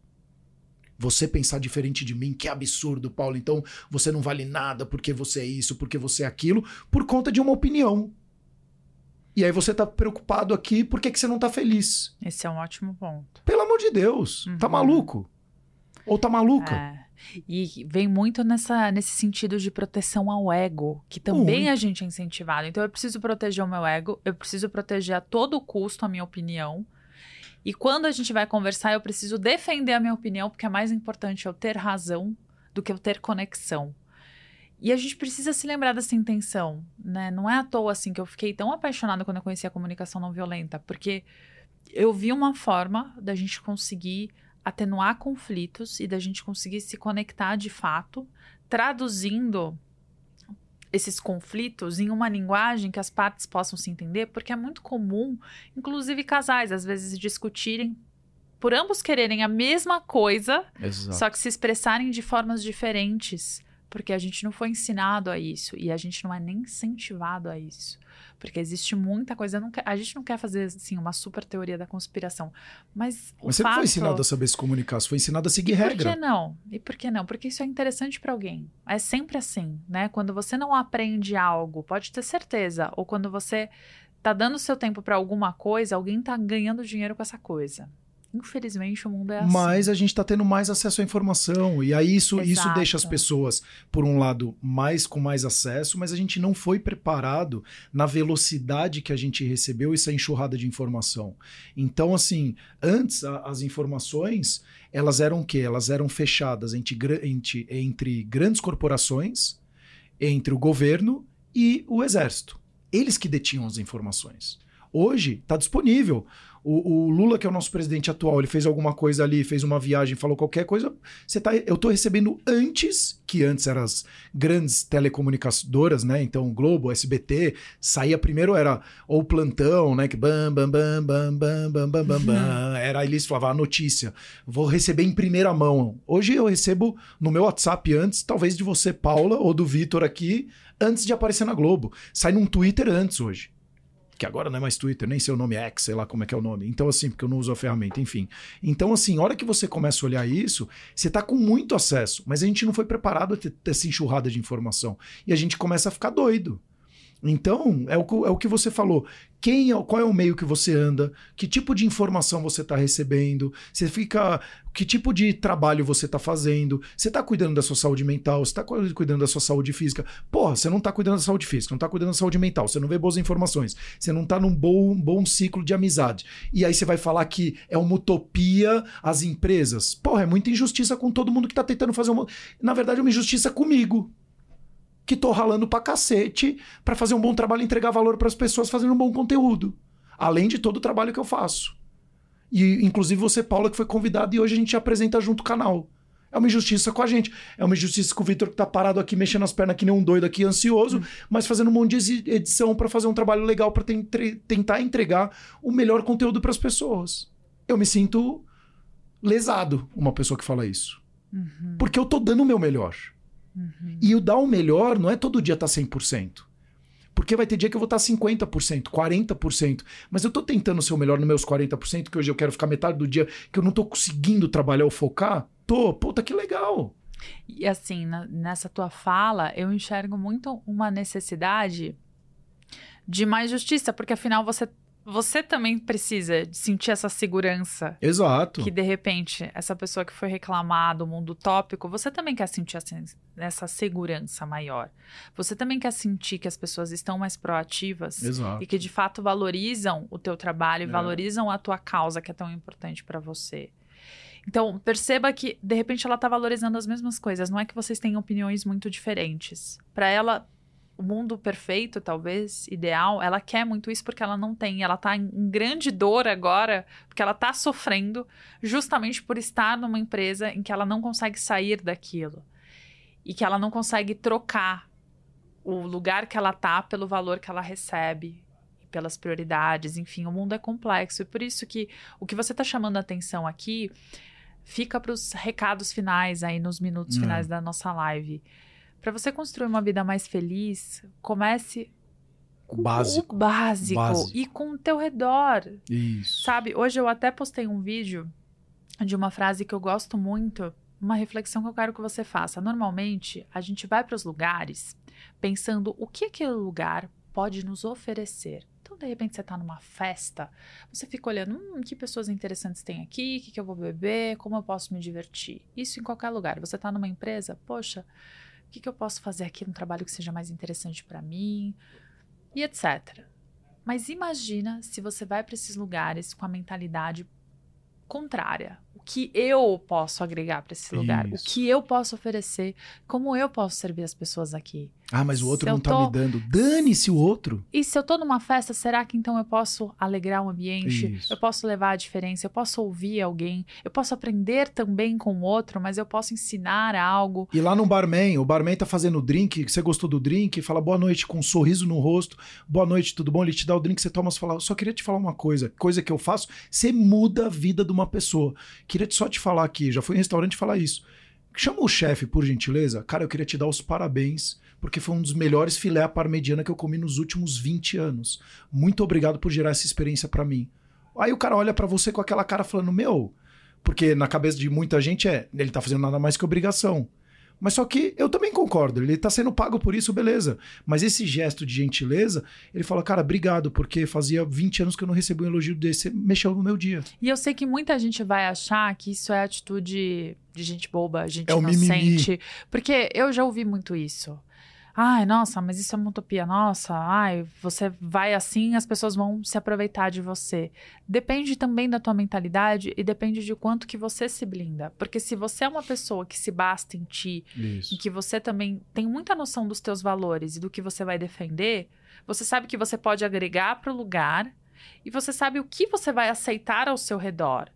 Speaker 1: você pensar diferente de mim, que absurdo, Paulo. Então você não vale nada porque você é isso, porque você é aquilo, por conta de uma opinião. E aí você tá preocupado aqui, por que, que você não tá feliz?
Speaker 2: Esse é um ótimo ponto.
Speaker 1: Pelo amor de Deus, tá
Speaker 2: Uhum.
Speaker 1: maluco? Ou tá maluca?
Speaker 2: É. E vem muito nessa, nesse sentido de proteção ao ego, que também
Speaker 1: Muito.
Speaker 2: a gente é incentivado. Então eu preciso proteger o meu ego, eu preciso proteger a todo custo a minha opinião. E quando a gente vai conversar, eu preciso defender a minha opinião, porque é mais importante eu ter razão do que eu ter conexão. E a gente precisa se lembrar dessa intenção, né? Não é à toa assim que eu fiquei tão apaixonada quando eu conheci a comunicação não violenta, porque eu vi uma forma da gente conseguir atenuar conflitos e da gente conseguir se conectar de fato, traduzindo esses conflitos em uma linguagem que as partes possam se entender, porque é muito comum, inclusive casais, às vezes discutirem por ambos quererem a mesma coisa,
Speaker 1: Exato.
Speaker 2: só que se expressarem de formas diferentes, porque a gente não foi ensinado a isso e a gente não é nem incentivado a isso. Porque existe muita coisa. não quero- a gente não quer fazer assim, uma super teoria da conspiração. Mas
Speaker 1: Mas você não
Speaker 2: fato...
Speaker 1: foi ensinado a saber se comunicar, você foi ensinado a seguir
Speaker 2: E por
Speaker 1: regra.
Speaker 2: que não? E por que não? Porque isso é interessante para alguém. É sempre assim, né? Quando você não aprende algo, pode ter certeza, ou quando você tá dando seu tempo para alguma coisa, alguém tá ganhando dinheiro com essa coisa. Infelizmente, o mundo é assim.
Speaker 1: Mas a gente está tendo mais acesso à informação. E aí isso, isso deixa as pessoas, por um lado, mais com mais acesso, mas a gente não foi preparado na velocidade que a gente recebeu essa enxurrada de informação. Então, assim, antes a, as informações, elas eram o quê? Elas eram fechadas entre, entre, entre grandes corporações, entre o governo e o exército. Eles que detinham as informações. Hoje está disponível. O, o, Lula, que é o nosso presidente atual, ele fez alguma coisa ali, fez uma viagem, falou qualquer coisa. Você tá, eu estou recebendo antes, que antes eram as grandes telecomunicadoras, né? Então, Globo, SBT, saía primeiro, era ou plantão, né? Que bam, bam, bam, bam, bam, bam, bam, bam, bam. Era ali, falava a notícia. Vou receber em primeira mão. Hoje eu recebo no meu WhatsApp antes, talvez de você, Paula, ou do Vitor aqui, antes de aparecer na Globo. Sai num Twitter antes hoje que agora não é mais Twitter, nem seu nome é X, sei lá como é que é o nome. Então, assim, porque eu não uso a ferramenta, enfim. Então, assim, a hora que você começa a olhar isso, você tá com muito acesso, mas a gente não foi preparado a ter, ter essa enxurrada de informação. E a gente começa a ficar doido. Então, é o, é o que você falou. Quem é, qual é o meio que você anda? Que tipo de informação você está recebendo? Você fica. Que tipo de trabalho você está fazendo? Você está cuidando da sua saúde mental? Você está cuidando da sua saúde física? Porra, você não está cuidando da saúde física, não está cuidando da saúde mental, você não vê boas informações, você não está num bom, bom ciclo de amizade. E aí você vai falar que é uma utopia as empresas? Porra, é muita injustiça com todo mundo que está tentando fazer uma. Na verdade, é uma injustiça comigo que tô ralando pra cacete para fazer um bom trabalho e entregar valor para as pessoas fazendo um bom conteúdo. Além de todo o trabalho que eu faço. E inclusive você, Paula, que foi convidada e hoje a gente apresenta junto o canal. É uma injustiça com a gente. É uma injustiça com o Vitor que tá parado aqui, mexendo as pernas que nem um doido aqui, ansioso, hum. mas fazendo um monte de edição para fazer um trabalho legal para tentar entregar o melhor conteúdo para as pessoas. Eu me sinto lesado, uma pessoa que fala isso. Uhum. Porque eu tô dando o meu melhor. Uhum. E o dar o melhor não é todo dia estar tá 100%. Porque vai ter dia que eu vou estar 50%, 40%. Mas eu estou tentando ser o melhor nos meus 40%, que hoje eu quero ficar metade do dia, que eu não estou conseguindo trabalhar ou focar. Tô, puta, que legal.
Speaker 2: E assim, na, nessa tua fala, eu enxergo muito uma necessidade de mais justiça, porque afinal você você também precisa sentir essa segurança.
Speaker 1: Exato.
Speaker 2: Que de repente, essa pessoa que foi reclamar do mundo tópico, você também quer sentir essa segurança maior. Você também quer sentir que as pessoas estão mais proativas
Speaker 1: Exato.
Speaker 2: e que de fato valorizam o teu trabalho, é. valorizam a tua causa que é tão importante para você. Então, perceba que de repente ela está valorizando as mesmas coisas, não é que vocês tenham opiniões muito diferentes. Para ela, o mundo perfeito, talvez, ideal, ela quer muito isso porque ela não tem. Ela tá em grande dor agora, porque ela tá sofrendo justamente por estar numa empresa em que ela não consegue sair daquilo. E que ela não consegue trocar o lugar que ela tá pelo valor que ela recebe, pelas prioridades, enfim, o mundo é complexo. E por isso que o que você tá chamando a atenção aqui fica para os recados finais aí nos minutos hum. finais da nossa live para você construir uma vida mais feliz, comece
Speaker 1: com o básico.
Speaker 2: o básico, básico. e com o teu redor.
Speaker 1: Isso.
Speaker 2: Sabe, hoje eu até postei um vídeo de uma frase que eu gosto muito, uma reflexão que eu quero que você faça. Normalmente, a gente vai para os lugares pensando o que aquele lugar pode nos oferecer. Então, de repente, você está numa festa, você fica olhando, hum, que pessoas interessantes tem aqui, o que, que eu vou beber, como eu posso me divertir. Isso em qualquer lugar. Você está numa empresa, poxa, o que, que eu posso fazer aqui no trabalho que seja mais interessante para mim? E etc. Mas imagina se você vai para esses lugares com a mentalidade contrária que eu posso agregar para esse lugar, Isso. o que eu posso oferecer, como eu posso servir as pessoas aqui.
Speaker 1: Ah, mas o outro se não tá tô... me dando. Dane-se o outro.
Speaker 2: E se eu tô numa festa, será que então eu posso alegrar o ambiente? Isso. Eu posso levar a diferença, eu posso ouvir alguém, eu posso aprender também com o outro, mas eu posso ensinar algo.
Speaker 1: E lá no barman, o barman tá fazendo o drink, você gostou do drink, fala boa noite com um sorriso no rosto, boa noite, tudo bom? Ele te dá o drink, você toma, você fala, só queria te falar uma coisa, coisa que eu faço, você muda a vida de uma pessoa. Que queria só te falar aqui, já fui em restaurante falar isso. Chama o chefe, por gentileza. Cara, eu queria te dar os parabéns, porque foi um dos melhores filé à parmegiana que eu comi nos últimos 20 anos. Muito obrigado por gerar essa experiência para mim. Aí o cara olha para você com aquela cara falando: Meu, porque na cabeça de muita gente é, ele tá fazendo nada mais que obrigação. Mas só que eu também concordo, ele tá sendo pago por isso, beleza. Mas esse gesto de gentileza, ele fala, cara, obrigado, porque fazia 20 anos que eu não recebi um elogio desse, mexeu no meu dia.
Speaker 2: E eu sei que muita gente vai achar que isso é atitude de gente boba, gente
Speaker 1: É
Speaker 2: inocente. Porque eu já ouvi muito isso. Ai, nossa, mas isso é uma utopia. Nossa, ai, você vai assim, as pessoas vão se aproveitar de você. Depende também da tua mentalidade e depende de quanto que você se blinda. Porque se você é uma pessoa que se basta em ti,
Speaker 1: Isso.
Speaker 2: em que você também tem muita noção dos teus valores e do que você vai defender, você sabe que você pode agregar para o lugar e você sabe o que você vai aceitar ao seu redor.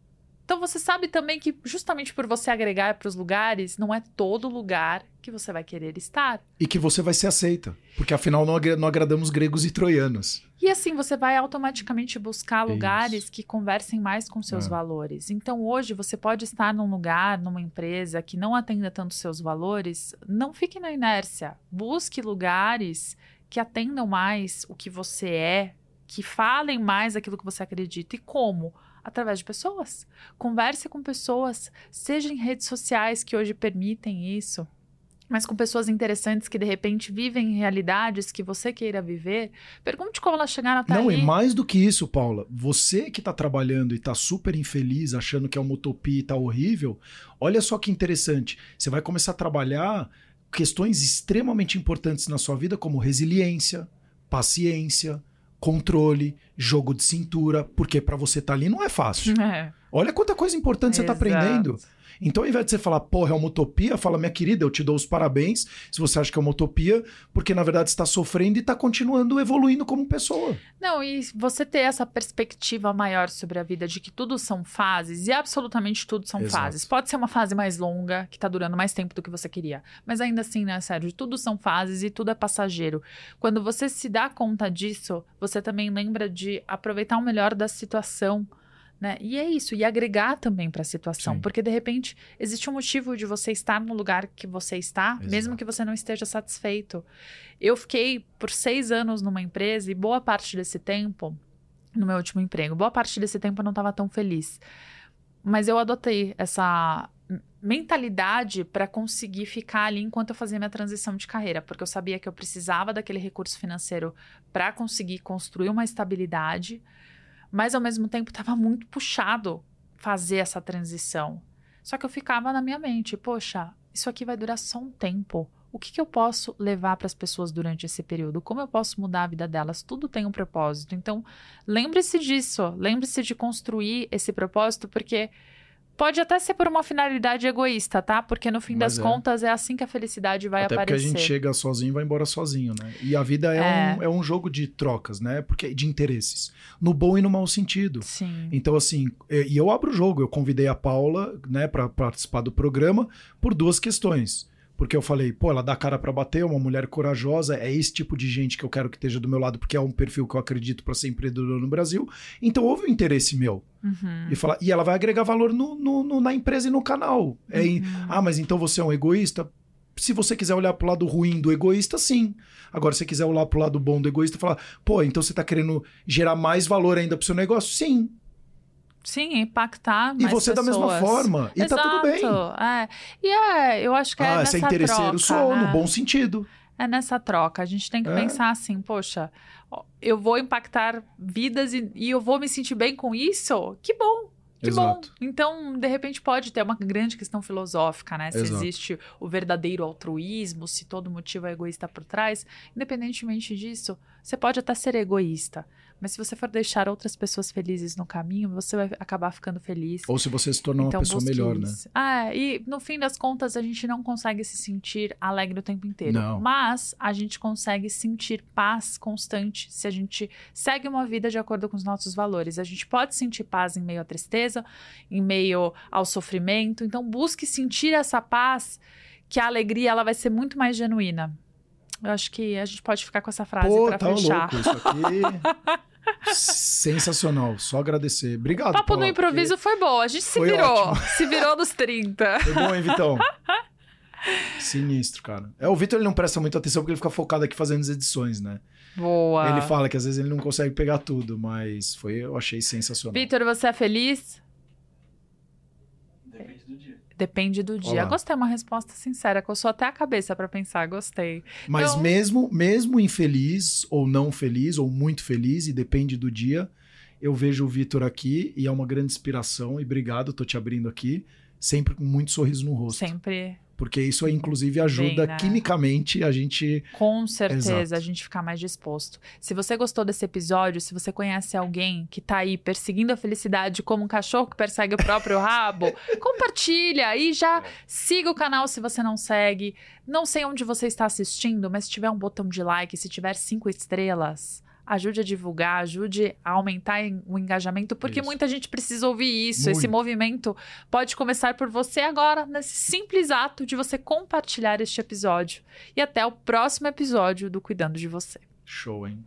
Speaker 2: Então você sabe também que justamente por você agregar para os lugares, não é todo lugar que você vai querer estar.
Speaker 1: E que você vai ser aceita. Porque afinal não, agra- não agradamos gregos e troianos.
Speaker 2: E assim você vai automaticamente buscar lugares que conversem mais com seus
Speaker 1: É.
Speaker 2: valores. Então hoje você pode estar num lugar, numa empresa que não atenda tanto seus valores, não fique na inércia. Busque lugares que atendam mais o que você é, que falem mais aquilo que você acredita. E como? Através de pessoas. Converse com pessoas, seja em redes sociais que hoje permitem isso. Mas com pessoas interessantes que de repente vivem realidades que você queira viver, Pergunte como elas chegaram até
Speaker 1: não,
Speaker 2: aí.
Speaker 1: e mais do que isso, Paula, você que tá trabalhando e tá super infeliz, achando que é uma utopia e tá horrível, olha só que interessante. Você vai começar a trabalhar questões extremamente importantes na sua vida, como resiliência, paciência, controle, jogo de cintura, porque pra você estar ali não é fácil.
Speaker 2: É,
Speaker 1: Olha quanta coisa importante você tá
Speaker 2: exato.
Speaker 1: aprendendo. Então, ao invés de você falar, porra, é uma utopia, fala, minha querida, eu te dou os parabéns se você acha que é uma utopia, porque na verdade você está sofrendo e está continuando evoluindo como pessoa.
Speaker 2: Não, e você ter essa perspectiva maior sobre a vida de que tudo são fases, e absolutamente tudo são
Speaker 1: Exato.
Speaker 2: fases. Pode ser uma fase mais longa, que tá durando mais tempo do que você queria. Mas ainda assim, né, Sérgio, tudo são fases e tudo é passageiro. Quando você se dá conta disso, você também lembra de aproveitar o melhor da situação. Né? E é isso, e agregar também para a situação,
Speaker 1: Sim.
Speaker 2: porque de repente existe um motivo de você estar no lugar que você está, mesmo
Speaker 1: Exato.
Speaker 2: que você não esteja satisfeito. Eu fiquei por seis anos numa empresa e boa parte desse tempo, no meu último emprego, boa parte desse tempo eu não estava tão feliz. Mas eu adotei essa mentalidade para conseguir ficar ali enquanto eu fazia minha transição de carreira, porque eu sabia que eu precisava daquele recurso financeiro para conseguir construir uma estabilidade, mas ao mesmo tempo estava muito puxado fazer essa transição. Só que eu ficava na minha mente, poxa, isso aqui vai durar só um tempo. O que, que eu posso levar para as pessoas durante esse período? Como eu posso mudar a vida delas? Tudo tem um propósito. Então, lembre-se disso. Lembre-se de construir esse propósito, porque pode até ser por uma finalidade egoísta, tá? Porque no fim
Speaker 1: Mas
Speaker 2: das
Speaker 1: é.
Speaker 2: contas é assim que a felicidade vai
Speaker 1: Até porque a
Speaker 2: aparecer.
Speaker 1: gente chega sozinho e vai embora sozinho, né? E a vida é,
Speaker 2: É.
Speaker 1: Um, é um jogo de trocas, né? Porque de interesses. No bom e no mau sentido.
Speaker 2: Sim.
Speaker 1: Então, assim, e e eu abro o jogo. Eu convidei a Paula, né, para participar do programa por duas questões. Porque eu falei, pô, ela dá cara pra bater, é uma mulher corajosa, é esse tipo de gente que eu quero que esteja do meu lado, porque é um perfil que eu acredito pra ser empreendedor no Brasil. Então houve um interesse meu.
Speaker 2: Uhum.
Speaker 1: E, falar, e ela vai agregar valor no, no- no- na empresa e no canal. É,
Speaker 2: Uhum.
Speaker 1: ah, mas então você é um egoísta? Se você quiser olhar pro lado ruim do egoísta, sim. Agora, se você quiser olhar pro lado bom do egoísta e falar, pô, então você tá querendo gerar mais valor ainda pro seu negócio? Sim.
Speaker 2: Sim, impactar
Speaker 1: E
Speaker 2: mais
Speaker 1: você da mesma
Speaker 2: pessoas.
Speaker 1: forma. E tá tudo bem.
Speaker 2: Exato, É. E é, eu acho que é
Speaker 1: ah,
Speaker 2: nessa
Speaker 1: é interesseiro,
Speaker 2: troca,
Speaker 1: sou,
Speaker 2: né?
Speaker 1: no bom sentido.
Speaker 2: É nessa troca. A gente tem que
Speaker 1: É.
Speaker 2: pensar assim, poxa, eu vou impactar vidas e, e eu vou me sentir bem com isso? Que bom! Que
Speaker 1: Exato.
Speaker 2: bom. Então, de repente, pode ter uma grande questão filosófica, né? Se
Speaker 1: Exato.
Speaker 2: existe o verdadeiro altruísmo, se todo motivo é egoísta por trás. Independentemente disso, você pode até ser egoísta. Mas se você for deixar outras pessoas felizes no caminho, você vai acabar ficando feliz.
Speaker 1: Ou se você se tornar uma
Speaker 2: Então,
Speaker 1: pessoa
Speaker 2: busque
Speaker 1: melhor, né?
Speaker 2: isso. Ah, e no fim das contas, a gente não consegue se sentir alegre o tempo inteiro.
Speaker 1: Não.
Speaker 2: Mas a gente consegue sentir paz constante se a gente segue uma vida de acordo com os nossos valores. A gente pode sentir paz em meio à tristeza, em meio ao sofrimento. Então, busque sentir essa paz, que a alegria ela vai ser muito mais genuína. Eu acho que a gente pode ficar com essa frase para
Speaker 1: tá
Speaker 2: fechar.
Speaker 1: louco. Isso aqui. Sensacional. Só agradecer. Obrigado.
Speaker 2: O papo
Speaker 1: Paula,
Speaker 2: no improviso foi bom. A gente se virou.
Speaker 1: ótimo.
Speaker 2: Se virou nos 30.
Speaker 1: porque- Foi bom, hein, Vitão? Sinistro, cara. É, o Vitor ele não presta muita atenção porque ele fica focado aqui fazendo as edições, né?
Speaker 2: Boa.
Speaker 1: Ele fala que às vezes ele não consegue pegar tudo, mas foi, eu achei sensacional.
Speaker 2: Vitor, você é feliz?
Speaker 3: Depende do dia.
Speaker 1: Olá.
Speaker 2: Gostei, uma resposta sincera, que eu sou até a cabeça pra pensar, gostei.
Speaker 1: Mas
Speaker 2: Então-
Speaker 1: mesmo, mesmo infeliz, ou não feliz, ou muito feliz, e depende do dia, eu vejo o Vitor aqui e é uma grande inspiração. E obrigado, tô te abrindo aqui, sempre com muito sorriso no rosto.
Speaker 2: Sempre,
Speaker 1: Porque isso, inclusive, ajuda
Speaker 2: Bem, né?
Speaker 1: quimicamente a gente.
Speaker 2: com certeza,
Speaker 1: Exato.
Speaker 2: a gente ficar mais disposto. Se você gostou desse episódio, se você conhece alguém que tá aí perseguindo a felicidade como um cachorro que persegue o próprio rabo, compartilha e já siga o canal se você não segue. Não sei onde você está assistindo, mas se tiver um botão de like, se tiver cinco estrelas, ajude a divulgar, ajude a aumentar o engajamento, porque
Speaker 1: Isso.
Speaker 2: muita gente precisa ouvir isso. Esse
Speaker 1: Muito.
Speaker 2: movimento pode começar por você agora, nesse simples ato de você compartilhar este episódio. E até o próximo episódio do Cuidando de Você.
Speaker 1: Show, hein?